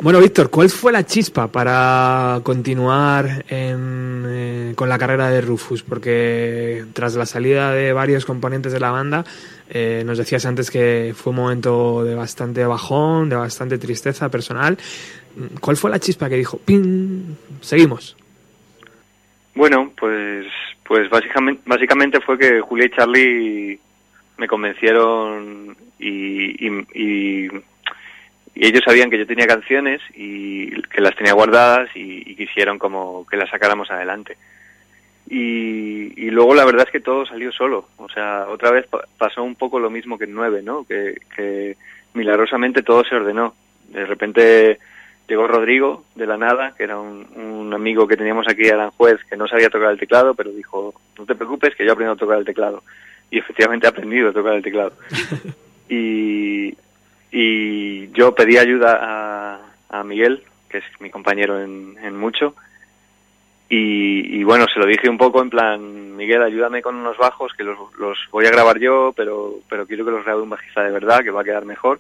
Bueno, Víctor, ¿cuál fue la chispa para continuar eh, con la carrera de Rufus? Porque tras la salida de varios componentes de la banda, eh, nos decías antes que fue un momento de bastante bajón, de bastante tristeza personal. ¿Cuál fue la chispa que dijo, ¡ping! Seguimos. Bueno, pues, pues básicamente, fue que Julia y Charlie me convencieron y, y ellos sabían que yo tenía canciones y que las tenía guardadas y, y quisieron como que las sacáramos adelante. Y, y luego la verdad es que todo salió solo. O sea, otra vez pa- pasó un poco lo mismo que en nueve, ¿no? Que, que milagrosamente todo se ordenó. De repente llegó Rodrigo de la nada, que era un, un amigo que teníamos aquí, Aranjuez, que no sabía tocar el teclado, pero dijo, no te preocupes que yo aprendo a tocar el teclado. Y efectivamente he aprendido a tocar el teclado. y, y yo pedí ayuda a, a Miguel, que es mi compañero en, en mucho, y, y bueno, se lo dije un poco en plan, Miguel, ayúdame con unos bajos que los, los voy a grabar yo, pero, pero quiero que los grabe un bajista de verdad, que va a quedar mejor.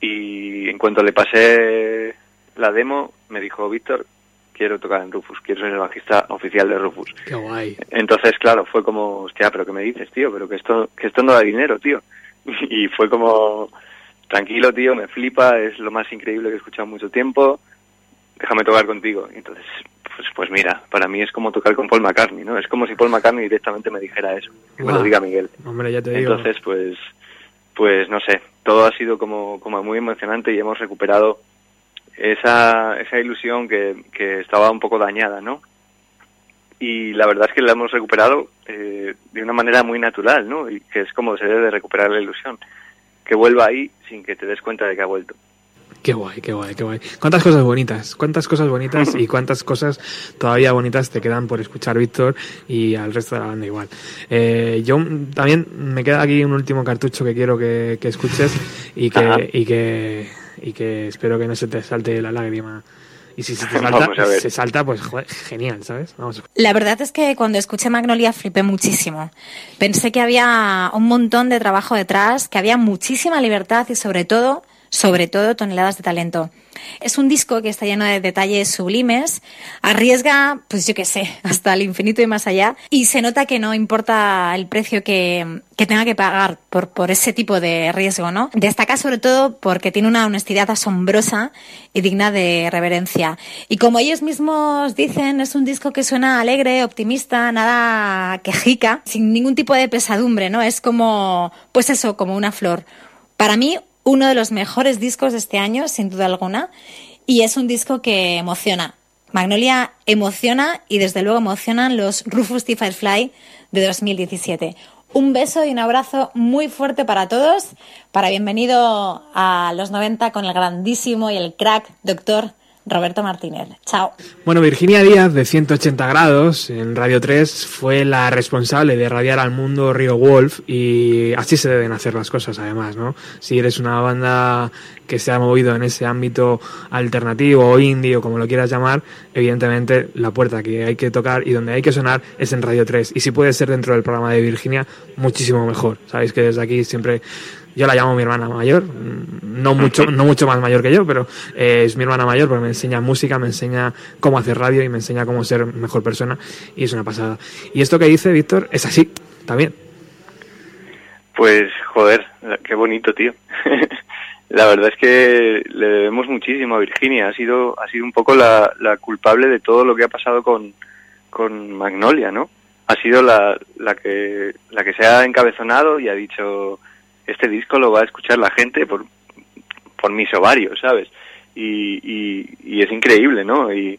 Y en cuanto le pasé la demo, me dijo, Víctor, quiero tocar en Rufus, quiero ser el bajista oficial de Rufus. Qué guay. Entonces, claro, fue como, hostia, pero ¿qué me dices, tío? Pero que esto, que esto no da dinero, tío. Y fue como, tranquilo, tío, me flipa, es lo más increíble que he escuchado mucho tiempo, déjame tocar contigo. Y entonces, pues, pues mira, para mí es como tocar con Paul McCartney, ¿no? Es como si Paul McCartney directamente me dijera eso, que me lo Guau. diga Miguel. Hombre, ya te digo. Entonces, pues, pues no sé, todo ha sido como, como muy emocionante y hemos recuperado esa, esa ilusión que, que estaba un poco dañada, ¿no? Y la verdad es que la hemos recuperado eh, de una manera muy natural, ¿no? Y que es como se debe de recuperar la ilusión. Que vuelva ahí sin que te des cuenta de que ha vuelto. Qué guay, qué guay, qué guay. Cuántas cosas bonitas, cuántas cosas bonitas y cuántas cosas todavía bonitas te quedan por escuchar, Víctor, y al resto de la banda igual. Eh, yo también me queda aquí un último cartucho que quiero que, que escuches y Ajá. que, y que y que espero que no se te salte la lágrima. Y si se te salta, ver. se salta, pues joder, genial, ¿sabes? Vamos. La verdad es que cuando escuché Magnolia flipé muchísimo. Pensé que había un montón de trabajo detrás, que había muchísima libertad y sobre todo, sobre todo toneladas de talento. Es un disco que está lleno de detalles sublimes, arriesga, pues yo qué sé, hasta el infinito y más allá, y se nota que no importa el precio que, que tenga que pagar por, por ese tipo de riesgo, ¿no? Destaca sobre todo porque tiene una honestidad asombrosa y digna de reverencia. Y como ellos mismos dicen, es un disco que suena alegre, optimista, nada quejica, sin ningún tipo de pesadumbre, ¿no? Es como, pues eso, como una flor. Para mí, uno de los mejores discos de este año, sin duda alguna, y es un disco que emociona. Magnolia emociona y desde luego emocionan los Rufus T. Firefly de 2017. Un beso y un abrazo muy fuerte para todos. Para bienvenido a los 90 con el grandísimo y el crack doctor Roberto Martínez. Chao. Bueno, Virginia Díaz, de 180 grados, en Radio 3, fue la responsable de radiar al mundo Río Wolf y así se deben hacer las cosas, además, ¿no? Si eres una banda que se ha movido en ese ámbito alternativo o indie o como lo quieras llamar, evidentemente la puerta que hay que tocar y donde hay que sonar es en Radio 3. Y si puede ser dentro del programa de Virginia, muchísimo mejor. Sabéis que desde aquí siempre yo la llamo mi hermana mayor, mm, no mucho, no mucho más mayor que yo, pero eh, es mi hermana mayor porque me enseña música, me enseña cómo hacer radio y me enseña cómo ser mejor persona y es una pasada. Y esto que dice Víctor es así, también. Pues, joder, qué bonito, tío. la verdad es que le debemos muchísimo a Virginia. Ha sido, ha sido un poco la, la culpable de todo lo que ha pasado con, con Magnolia, ¿no? Ha sido la, la que, la que se ha encabezonado y ha dicho, este disco lo va a escuchar la gente por, por mis ovarios, ¿sabes? Y, y, es increíble, ¿no? Y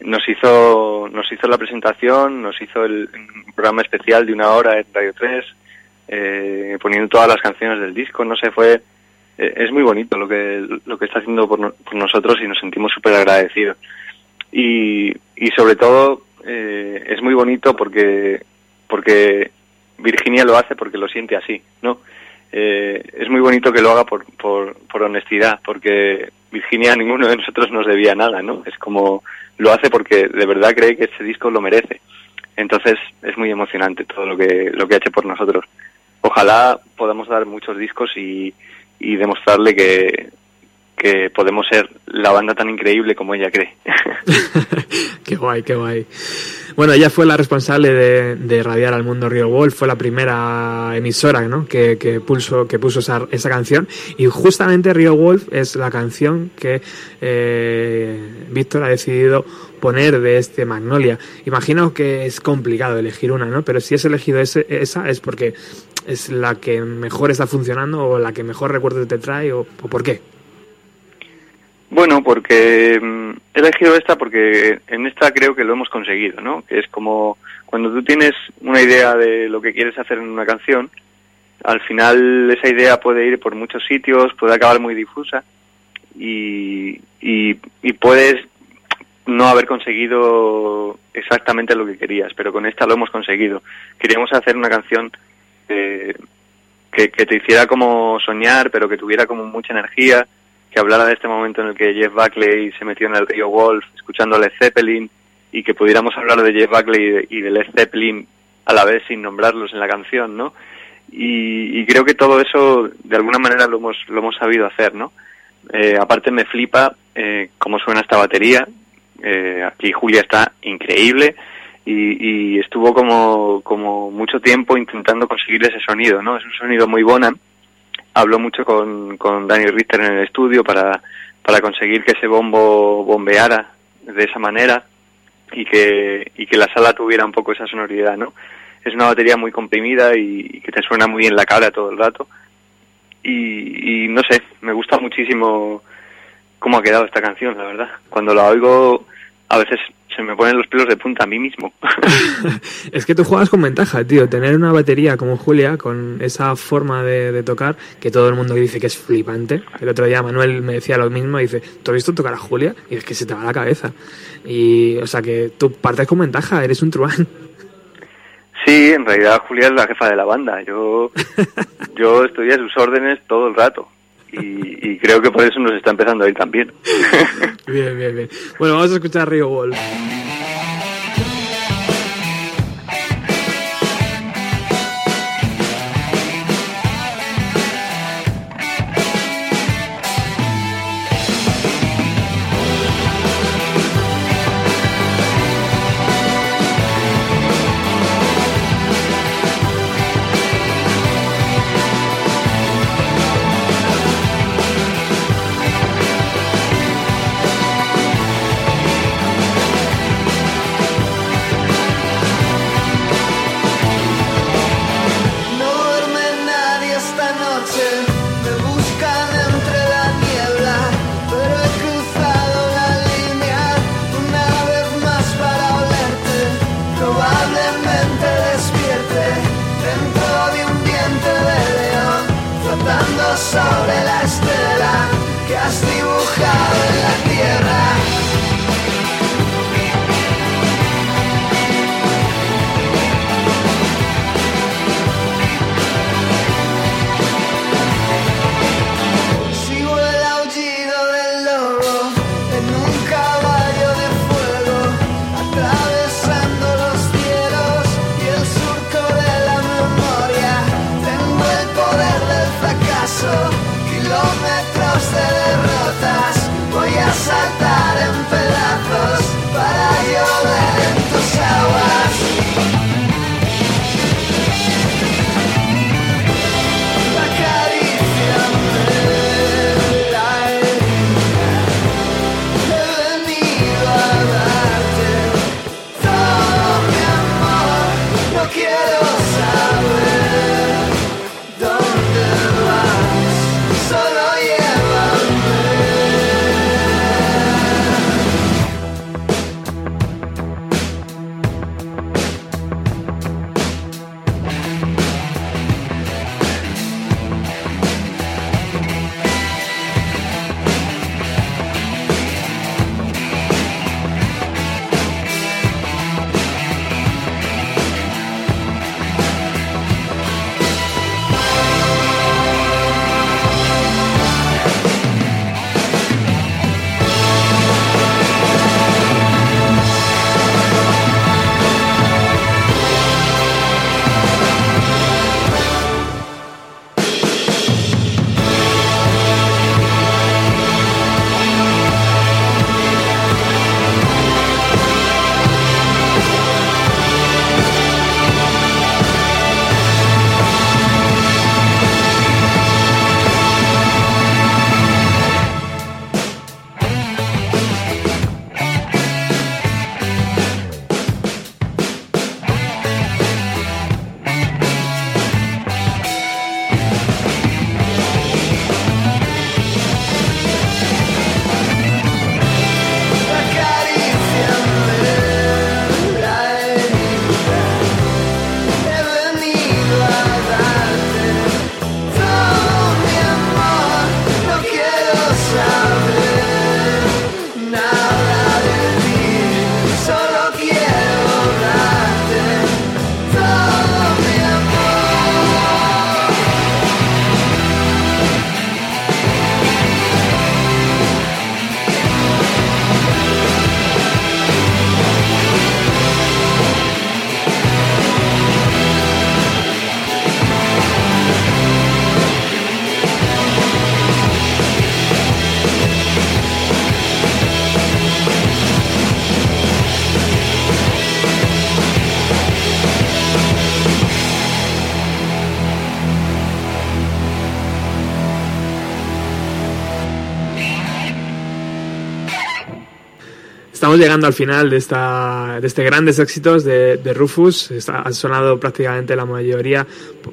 nos hizo, nos hizo la presentación, nos hizo el programa especial de una hora en Radio 3, eh, poniendo todas las canciones del disco, no sé, fue, eh, es muy bonito lo que, lo que está haciendo por, por nosotros y nos sentimos súper agradecidos. Y, y sobre todo, eh, es muy bonito porque, porque Virginia lo hace porque lo siente así, ¿no? Eh, es muy bonito que lo haga por, por, por honestidad, porque Virginia ninguno de nosotros nos debía nada, ¿no? Es como lo hace porque de verdad cree que este disco lo merece. Entonces es muy emocionante todo lo que lo que ha hecho por nosotros. Ojalá podamos dar muchos discos y, y demostrarle que, que podemos ser la banda tan increíble como ella cree. qué guay, qué guay. Bueno, ella fue la responsable de, de radiar al mundo Rio Wolf, fue la primera emisora ¿no? que, que, pulso, que puso esa, esa, canción y justamente Rio Wolf es la canción que eh, Víctor ha decidido poner de este Magnolia. Imagino que es complicado elegir una, ¿no? Pero si has elegido ese, esa es porque es la que mejor está funcionando o la que mejor recuerdo te trae o, o por qué. Bueno, porque mm, he elegido esta porque en esta creo que lo hemos conseguido, ¿no? Que es como cuando tú tienes una idea de lo que quieres hacer en una canción, al final esa idea puede ir por muchos sitios, puede acabar muy difusa y, y, y puedes no haber conseguido exactamente lo que querías, pero con esta lo hemos conseguido. Queríamos hacer una canción eh, que, que te hiciera como soñar, pero que tuviera como mucha energía, que hablara de este momento en el que Jeff Buckley se metió en el río Wolf escuchando Led Zeppelin y que pudiéramos hablar de Jeff Buckley y de, Led Zeppelin a la vez sin nombrarlos en la canción, ¿no? Y, y creo que todo eso de alguna manera lo hemos, lo hemos sabido hacer, ¿no? Eh, aparte me flipa eh, cómo suena esta batería. Eh, aquí Julia está increíble y, y estuvo como, como mucho tiempo intentando conseguir ese sonido, ¿no? Es un sonido muy Bonham habló mucho con, con Danny Richter en el estudio para, para conseguir que ese bombo bombeara de esa manera y que, y que la sala tuviera un poco esa sonoridad, ¿no? Es una batería muy comprimida y, que te suena muy en la cara todo el rato. Y, y no sé, me gusta muchísimo cómo ha quedado esta canción, la verdad. Cuando la oigo, a veces se me ponen los pelos de punta a mí mismo. es que tú juegas con ventaja, tío. Tener una batería como Julia, con esa forma de, de, tocar, que todo el mundo dice que es flipante. El otro día Manuel me decía lo mismo, dice, ¿tú has visto tocar a Julia? Y es que se te va la cabeza. Y, o sea, que tú partes con ventaja, eres un truán. Sí, en realidad Julia es la jefa de la banda. Yo, yo estoy a sus órdenes todo el rato. Y, creo que por eso nos está empezando a ir también. bien, bien, bien. Bueno, vamos a escuchar Río Wolf. Estamos llegando al final de, esta, de este grandes éxitos de, de Rufus. Está, sonado prácticamente la mayoría,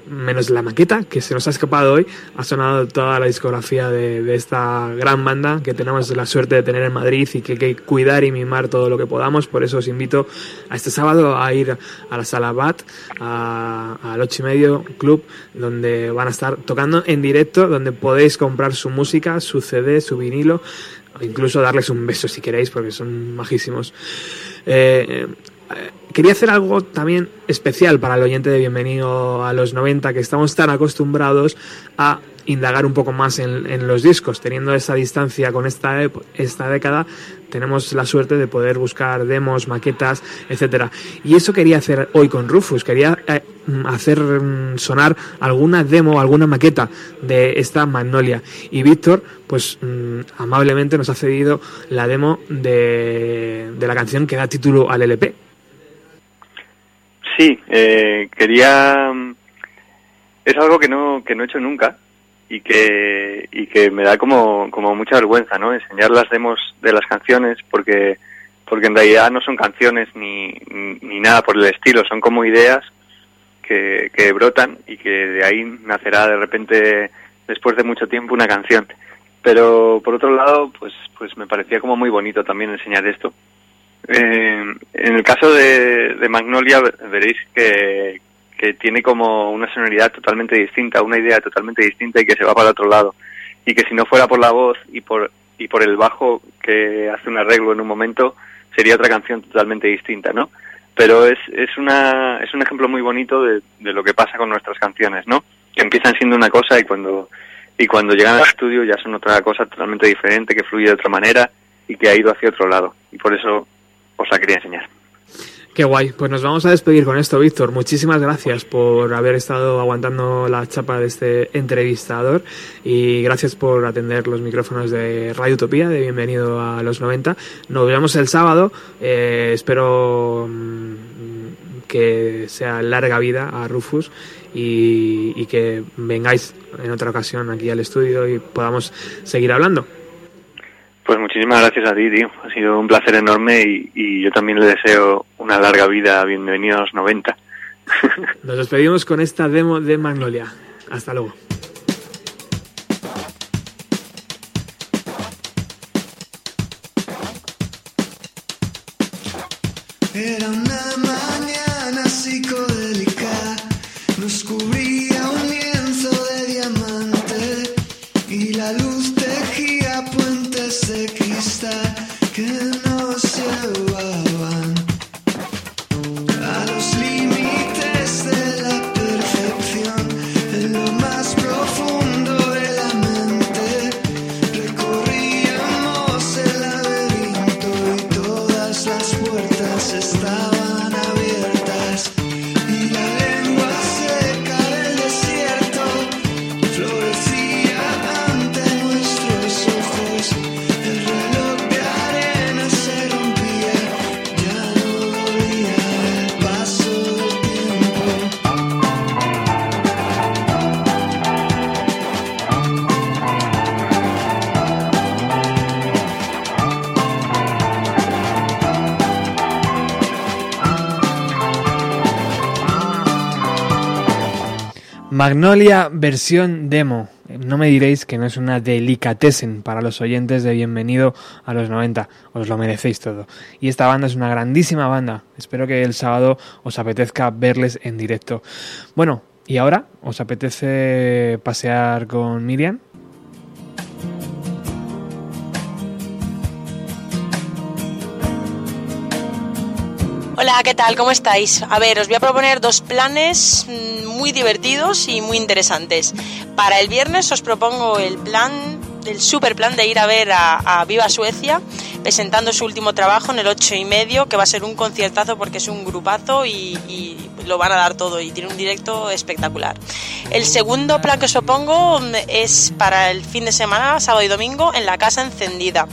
menos la maqueta, que se nos ha escapado hoy. Ha sonado toda la discografía de, de esta gran banda que tenemos la suerte de tener en Madrid y que hay que cuidar y mimar todo lo que podamos. Por eso os invito a este sábado a ir a la sala BAT, al 8 y medio Club, donde van a estar tocando en directo, donde podéis comprar su música, su CD, su vinilo, incluso darles un beso si queréis, porque son majísimos. Eh, eh, quería hacer algo también especial para el oyente de Bienvenido a los 90, que estamos tan acostumbrados a indagar un poco más en, los discos, teniendo esa distancia con esta, esta década, tenemos la suerte de poder buscar demos, maquetas, etcétera. Y eso quería hacer hoy con Rufus, quería eh, mm, hacer mm, sonar alguna demo, alguna maqueta de esta Magnolia. Y Víctor, pues mm, amablemente nos ha cedido la demo de, de la canción que da título al LP. Sí, eh, quería... Es algo que no, que no he hecho nunca y que, y que me da como, como mucha vergüenza, ¿no? Enseñar las demos de las canciones porque, porque en realidad no son canciones ni, ni nada por el estilo, son como ideas que, que brotan y que de ahí nacerá de repente, después de mucho tiempo, una canción. Pero por otro lado, pues, pues me parecía como muy bonito también enseñar esto. Eh, en el caso de, de Magnolia ve- veréis que, que tiene como una sonoridad totalmente distinta, una idea totalmente distinta y que se va para otro lado. Y que si no fuera por la voz y por, y por el bajo que hace un arreglo en un momento, sería otra canción totalmente distinta, ¿no? Pero es, es, una, es un ejemplo muy bonito de, de lo que pasa con nuestras canciones, ¿no? Que empiezan siendo una cosa y cuando, y cuando llegan al estudio ya son otra cosa totalmente diferente, que fluye de otra manera y que ha ido hacia otro lado. Y por eso os la quería enseñar. Qué guay. Pues nos vamos a despedir con esto, Víctor. Muchísimas gracias por haber estado aguantando la chapa de este entrevistador y gracias por atender los micrófonos de Radio Utopía, de Bienvenido a los 90. Nos vemos el sábado. Eh, espero mm, que sea larga vida a Rufus y, y que vengáis en otra ocasión aquí al estudio y podamos seguir hablando. Pues muchísimas gracias a ti, tío. Ha sido un placer enorme y, y yo también le deseo una larga vida. Bienvenido a los 90. Nos despedimos con esta demo de Magnolia. Hasta luego. Era Magnolia versión demo. No me diréis que no es una delicatessen para los oyentes de Bienvenido a los 90. Os lo merecéis todo. Y esta banda es una grandísima banda. Espero que el sábado os apetezca verles en directo. Bueno, ¿y ahora? ¿Os apetece pasear con Miriam? Hola, ¿qué tal? ¿Cómo estáis? A ver, os voy a proponer dos planes mm, muy divertidos y muy interesantes. Para el viernes os propongo el plan, el super plan de ir a ver a, Viva Suecia presentando su último trabajo en el 8 y medio, que va a ser un conciertazo porque es un grupazo y, lo van a dar todo y tiene un directo espectacular. El segundo plan que os propongo es para el fin de semana, sábado y domingo, en la Casa Encendida.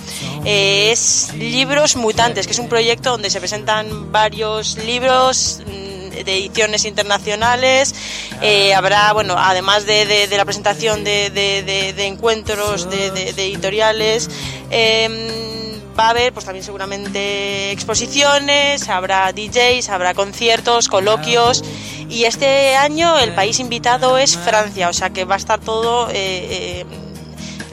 Eh, es Libros Mutantes, que es un proyecto donde se presentan varios libros mm, de ediciones internacionales. Eh, habrá, bueno, además de, de- la presentación de, de- encuentros de, editoriales, eh, va a haber pues también seguramente exposiciones, habrá DJs, habrá conciertos, coloquios y este año el país invitado es Francia, o sea que va a estar todo eh, eh,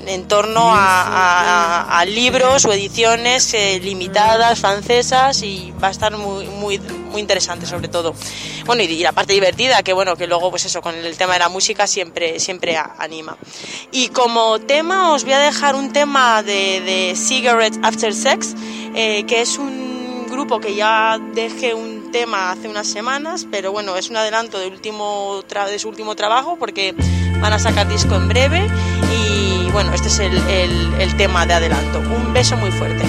en torno a, a- a libros o ediciones eh, limitadas francesas y va a estar muy muy muy interesante sobre todo. Bueno y, y la parte divertida que bueno que luego pues eso con el tema de la música siempre siempre a- anima. Y como tema os voy a dejar un tema de, de Cigarettes After Sex eh, que es un grupo que ya dejé un tema hace unas semanas pero bueno es un adelanto del último de su último trabajo porque van a sacar disco en breve bueno este es el, el- tema de adelanto un beso muy fuerte.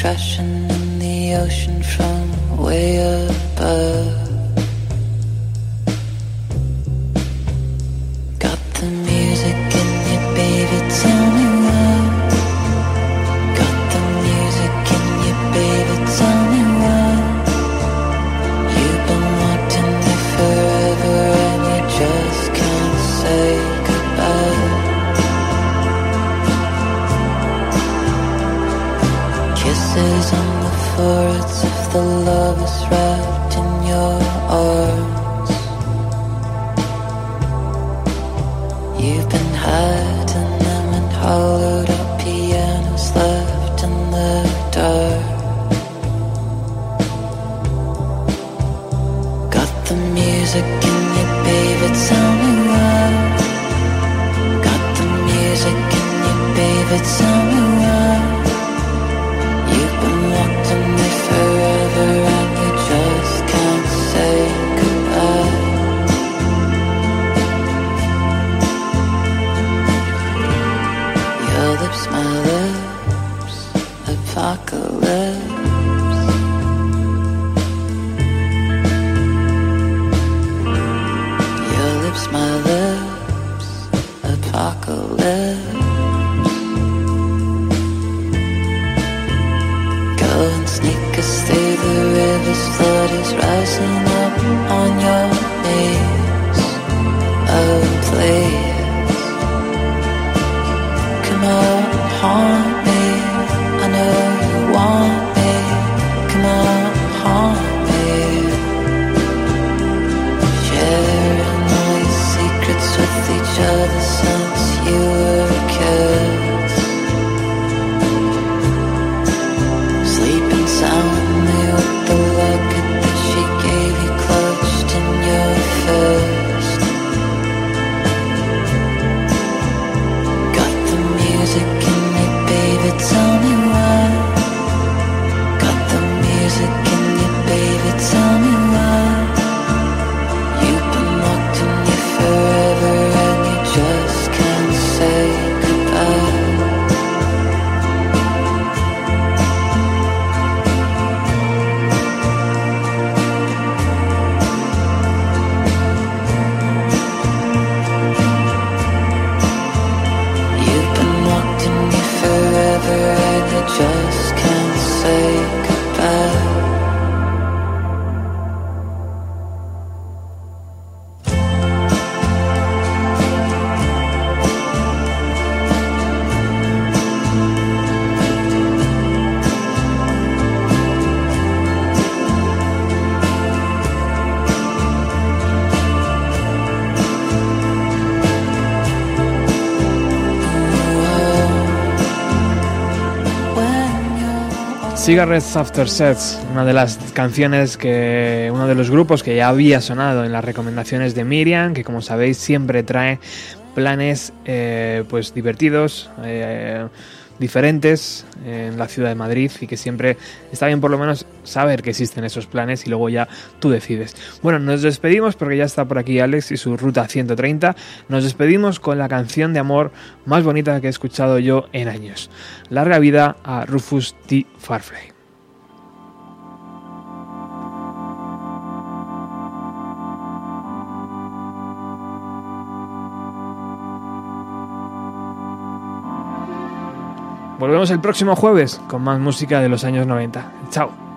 Crashing in the ocean from way above. The lovers Cigarettes After Sets, una de las canciones que uno de los grupos que ya había sonado en las recomendaciones de Miriam, que como sabéis siempre trae planes eh, pues divertidos, eh, diferentes en la ciudad de Madrid y que siempre está bien por lo menos saber que existen esos planes y luego ya tú decides. Bueno, nos despedimos porque ya está por aquí Alex y su ruta 130. Nos despedimos con la canción de amor más bonita que he escuchado yo en años. Larga vida a Rufus T. Farfley. Volvemos el próximo jueves con más música de los años 90. Chao.